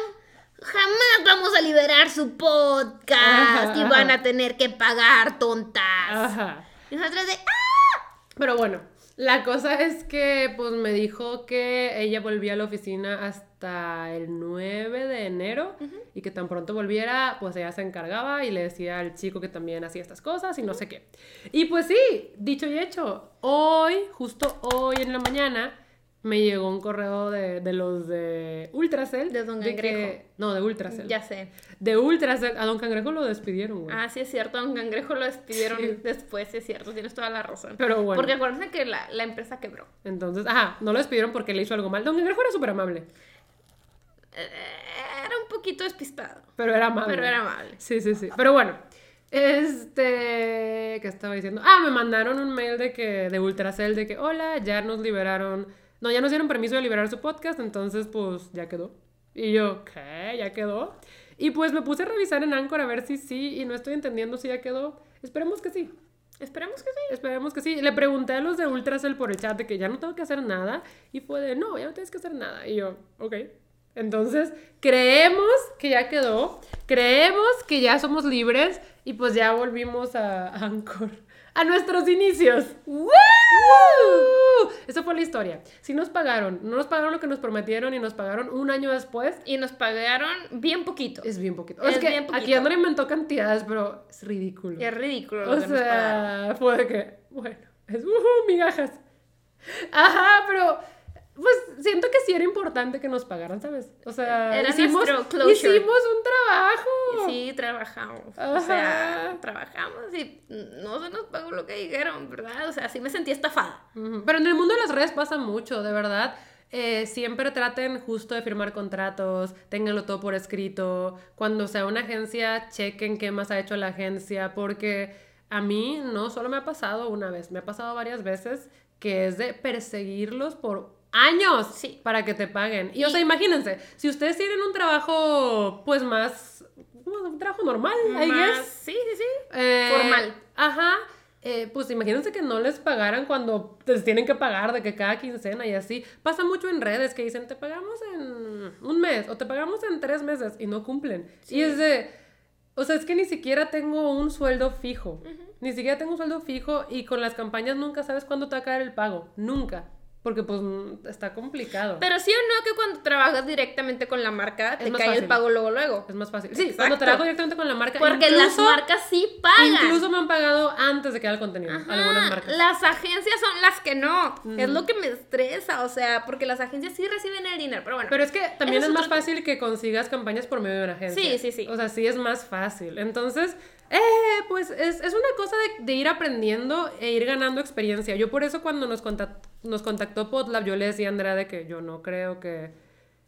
jamás vamos a liberar su podcast Ajá, y van ajá. a tener que pagar tontas. Ajá. Y nosotros de, ¡ah! Pero bueno, la cosa es que pues me dijo que ella volvía a la oficina hasta el 9 de enero y que tan pronto volviera, pues ella se encargaba y le decía al chico que también hacía estas cosas y no sé qué. Y pues sí, dicho y hecho, hoy, justo hoy en la mañana, me llegó un correo de, de los de Ultracell. De Don que- Cangrejo. no, de Ultracell. Ya sé. De Ultracell. A Don Cangrejo lo despidieron, güey. Ah, sí es cierto, a un cangrejo lo despidieron Sí. después, sí es cierto, tienes toda la razón. Pero bueno. Porque acuérdense que la, la empresa quebró. Entonces, ajá, no lo despidieron porque le hizo algo mal. Don Cangrejo era súper amable. Eh, Era un poquito despistado, Pero era amable. pero era amable. Sí, sí, sí. Pero bueno, este. ¿Qué estaba diciendo? Ah, me mandaron un mail de que de Ultracell de que, hola, ya nos liberaron no, ya nos dieron permiso de liberar su podcast, entonces pues ya quedó. Y yo, ¿qué? ¿Ya quedó? Y pues me puse a revisar en Anchor a ver si sí, y no estoy entendiendo si ya quedó. Esperemos que sí. Esperemos que sí. Esperemos que sí. Le pregunté a los de Ultracell por el chat de que ya no tengo que hacer nada. Y fue de, no, ya no tienes que hacer nada. Y yo, ok. Entonces, creemos que ya quedó. Creemos que ya somos libres. Y pues ya volvimos a Anchor. A nuestros inicios. ¡Woo! Esa fue la historia. Sí nos pagaron. No nos pagaron lo que nos prometieron y nos pagaron un año después. Y nos pagaron bien poquito. Es bien poquito. Es Es, que bien aquí poquito. Andrea inventó cantidades, pero es ridículo. Es ridículo lo O que nos sea, fue de que, bueno, es uh, migajas. Ajá, pero pues siento que sí era importante que nos pagaran, ¿sabes? O sea, Era hicimos, nuestro hicimos un trabajo. Sí, trabajamos. O Ajá. sea, trabajamos y no se nos pagó lo que dijeron, ¿verdad? O sea, sí me sentí estafada. Ujú, Pero en el mundo de las redes pasa mucho, de verdad. Eh, siempre traten justo de firmar contratos, ténganlo todo por escrito. Cuando sea una agencia, chequen qué más ha hecho la agencia, porque a mí no solo me ha pasado una vez, me ha pasado varias veces que es de perseguirlos por años Sí. para que te paguen. Y, o sea, imagínense, si ustedes tienen un trabajo, pues más, un trabajo normal, I Más- guess, Sí, sí, sí. eh, Formal. Ajá. eh, pues imagínense que no les pagaran cuando les tienen que pagar de que cada quincena y así. Pasa mucho en redes que dicen, te pagamos en un mes o te pagamos en tres meses y no cumplen. Y es de, o sea, es que ni siquiera tengo un sueldo fijo. Ni siquiera tengo un sueldo fijo y con las campañas nunca sabes cuándo te va a caer el pago. Nunca. Porque pues mm, está complicado. Pero sí o no que cuando trabajas directamente con la marca te cae el pago luego luego. es más fácil. Sí, Exacto. cuando trabajo directamente con la marca. Porque las marcas sí pagan. Incluso me han pagado antes de que haga el contenido. Ajá, Algunas marcas. Las agencias son las que no. Es lo que me estresa, o sea, porque las agencias sí reciben el dinero, pero bueno. Pero es que también es es más otro fácil que consigas campañas por medio de una agencia. Sí, sí, sí. O sea, sí es más fácil. Entonces, eh, pues es, es una cosa de, de ir aprendiendo e ir ganando experiencia. Yo por eso cuando nos, contact- nos contactó Podlab, yo le decía a Andrea de que yo no creo que,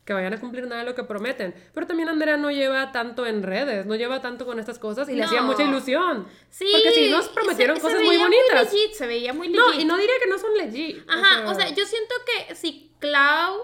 que vayan a cumplir nada de lo que prometen. Pero también Andrea no lleva tanto en redes, no lleva tanto con estas cosas y le hacía No. mucha ilusión. sí. Porque sí, nos prometieron se- se cosas muy bonitas. legit, se veía muy legit. no, y no diría que no son legit. Ajá, o sea, yo siento que si Clau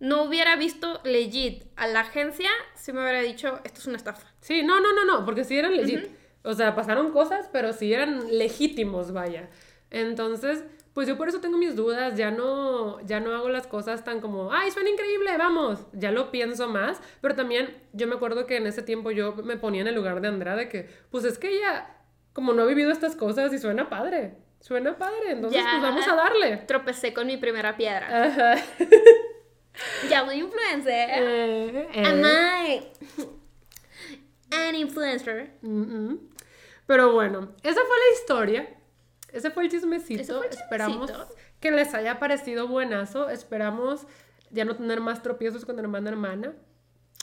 no hubiera visto legit a la agencia, sí me hubiera dicho, esto es una estafa. Sí, no, no, no, no, porque sí eran legit. O sea, pasaron cosas, pero sí eran legítimos, vaya. Entonces, pues yo por eso tengo mis dudas, ya no, ya no hago las cosas tan como, ay, suena increíble, vamos, ya lo pienso más, pero también yo me acuerdo que en ese tiempo yo me ponía en el lugar de Andrea de que, pues es que ella, como no ha vivido estas cosas y suena padre, suena padre, entonces Ya. pues vamos a darle. Tropecé con mi primera piedra. Ajá. Ya soy influencer. Eh, eh. Am I an influencer? Mm, mm. Pero bueno, esa fue la historia. Ese fue el chismecito. Ese fue el Esperamos que les haya parecido buenazo. Esperamos ya no tener más tropiezos con hermana hermana.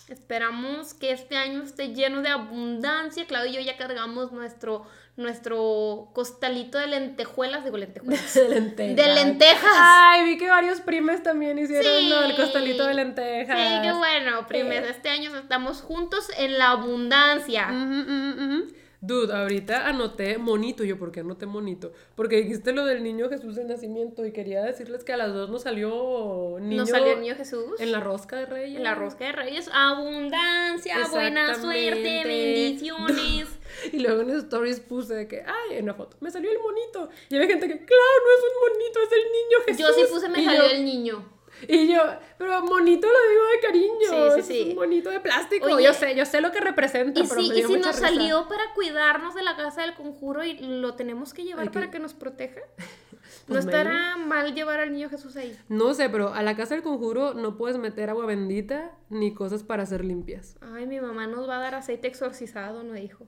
Esperamos que este año esté lleno de abundancia. Claudio y yo ya cargamos nuestro, nuestro costalito de lentejuelas. Digo lentejuelas. De lentejas. De lentejas. Ay, vi que varios primes también hicieron Sí. del costalito de lentejas. Sí, qué bueno, primes. Eh. Este año estamos juntos en la abundancia. Ujú, ujú, ujú. Dude, ahorita anoté monito. Yo, ¿por qué anoté monito? Porque dijiste lo del niño Jesús de nacimiento y quería decirles que a las dos nos salió niño, Nos salió niño Jesús. en la rosca de reyes. En la rosca de reyes. Abundancia, buena suerte, bendiciones. Y luego en stories puse de que, ay, en una foto, me salió el monito. Y había gente que, claro, no es un monito, es el niño Jesús. Yo sí puse me Y salió yo- el niño. Y yo, pero monito lo digo de cariño. Sí, sí, sí. Es un monito de plástico. Oye, yo sé, yo sé lo que representa, Y pero si, me y dio si mucha nos risa. salió para cuidarnos de la casa del conjuro y lo tenemos que llevar Ay, para que- nos proteja. no Pues estará mal llevar al niño Jesús ahí. No sé, pero a la casa del conjuro no puedes meter agua bendita ni cosas para hacer limpias. Ay, mi mamá nos va a dar aceite exorcizado, no dijo.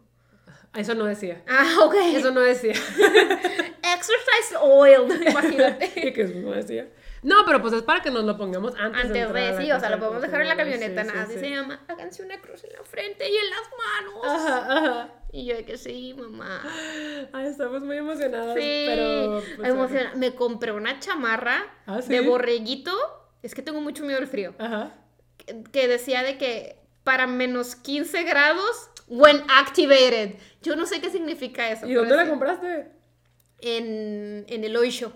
Eso no decía. Ah, ok. Eso no decía. Exercise oil, imagínate. y que eso no decía. No, pero pues es para que nos lo pongamos antes, Antes entrar a de, sí, o sea, lo podemos dejar en la camioneta, Sí, nada, sí, así sí. se llama, háganse una cruz en la frente y en las manos. Ajá, ajá. Y yo de que sí, mamá. Ay, estamos muy emocionadas, Sí, pero... pues, emociona- Me compré una chamarra ¿Ah, de borreguito. Es que tengo mucho miedo al frío. Ajá. Que, que decía de que para menos 15 grados, when activated. Yo no sé qué significa eso. ¿Y dónde la compraste? En, en el Oisho.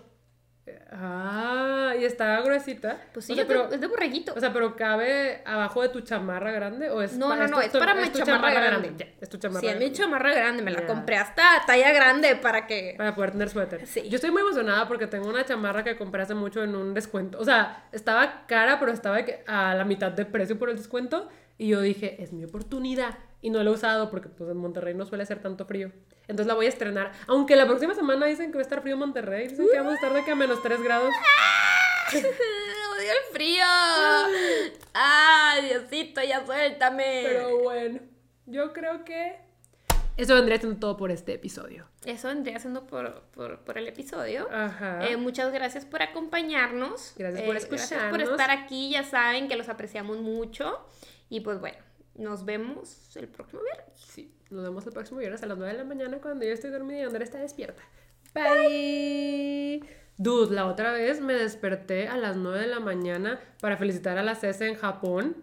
Ah, y está gruesita. Pues sí, o sea, es de- pero, es de borreguito. o sea, pero cabe abajo de tu chamarra grande o es No, para- no, no, tu- es para mi chamarra grande. Ya, es tu chamarra. Sí, es mi grande. chamarra grande, me la compré hasta talla grande para que... Para poder tener suéter. Sí. Yo estoy muy emocionada porque tengo una chamarra que compré hace mucho en un descuento. O sea, estaba cara, pero estaba a la mitad de precio por el descuento. Y yo dije, es mi oportunidad. Y no la he usado porque pues en Monterrey no suele hacer tanto frío. Entonces la voy a estrenar. Aunque la próxima semana dicen que va a estar frío en Monterrey. Dicen que vamos a estar de que a menos 3 grados. Odio el frío. Ay, Diosito, ya suéltame. Pero bueno, yo creo que eso vendría siendo todo por este episodio. Eso vendría siendo por, por, por el episodio. Ajá. Eh, muchas gracias por acompañarnos. Gracias Eh, por Gracias por escucharnos. estar aquí. Ya saben que los apreciamos mucho. Y pues bueno, nos vemos el próximo viernes. Sí, nos vemos el próximo viernes a las 9 de la mañana cuando yo estoy dormida y Andrea está despierta. Bye. Dude, la otra vez me desperté a las 9 de la mañana para felicitar a la CESE en Japón.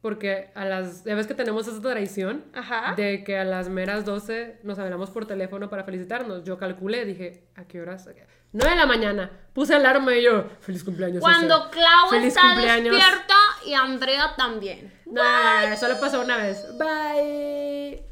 Porque a las. Ya ves que tenemos esa tradición Ajá. de que a las meras 12 nos hablamos por teléfono para felicitarnos. Yo calculé, dije, ¿a qué horas? 9 de la mañana. Puse alarma y yo, feliz cumpleaños. Cuando CESE". Clau Feliz está cumpleaños. despierta y Andrea también. No, no, no, no, solo pasó una vez. Bye.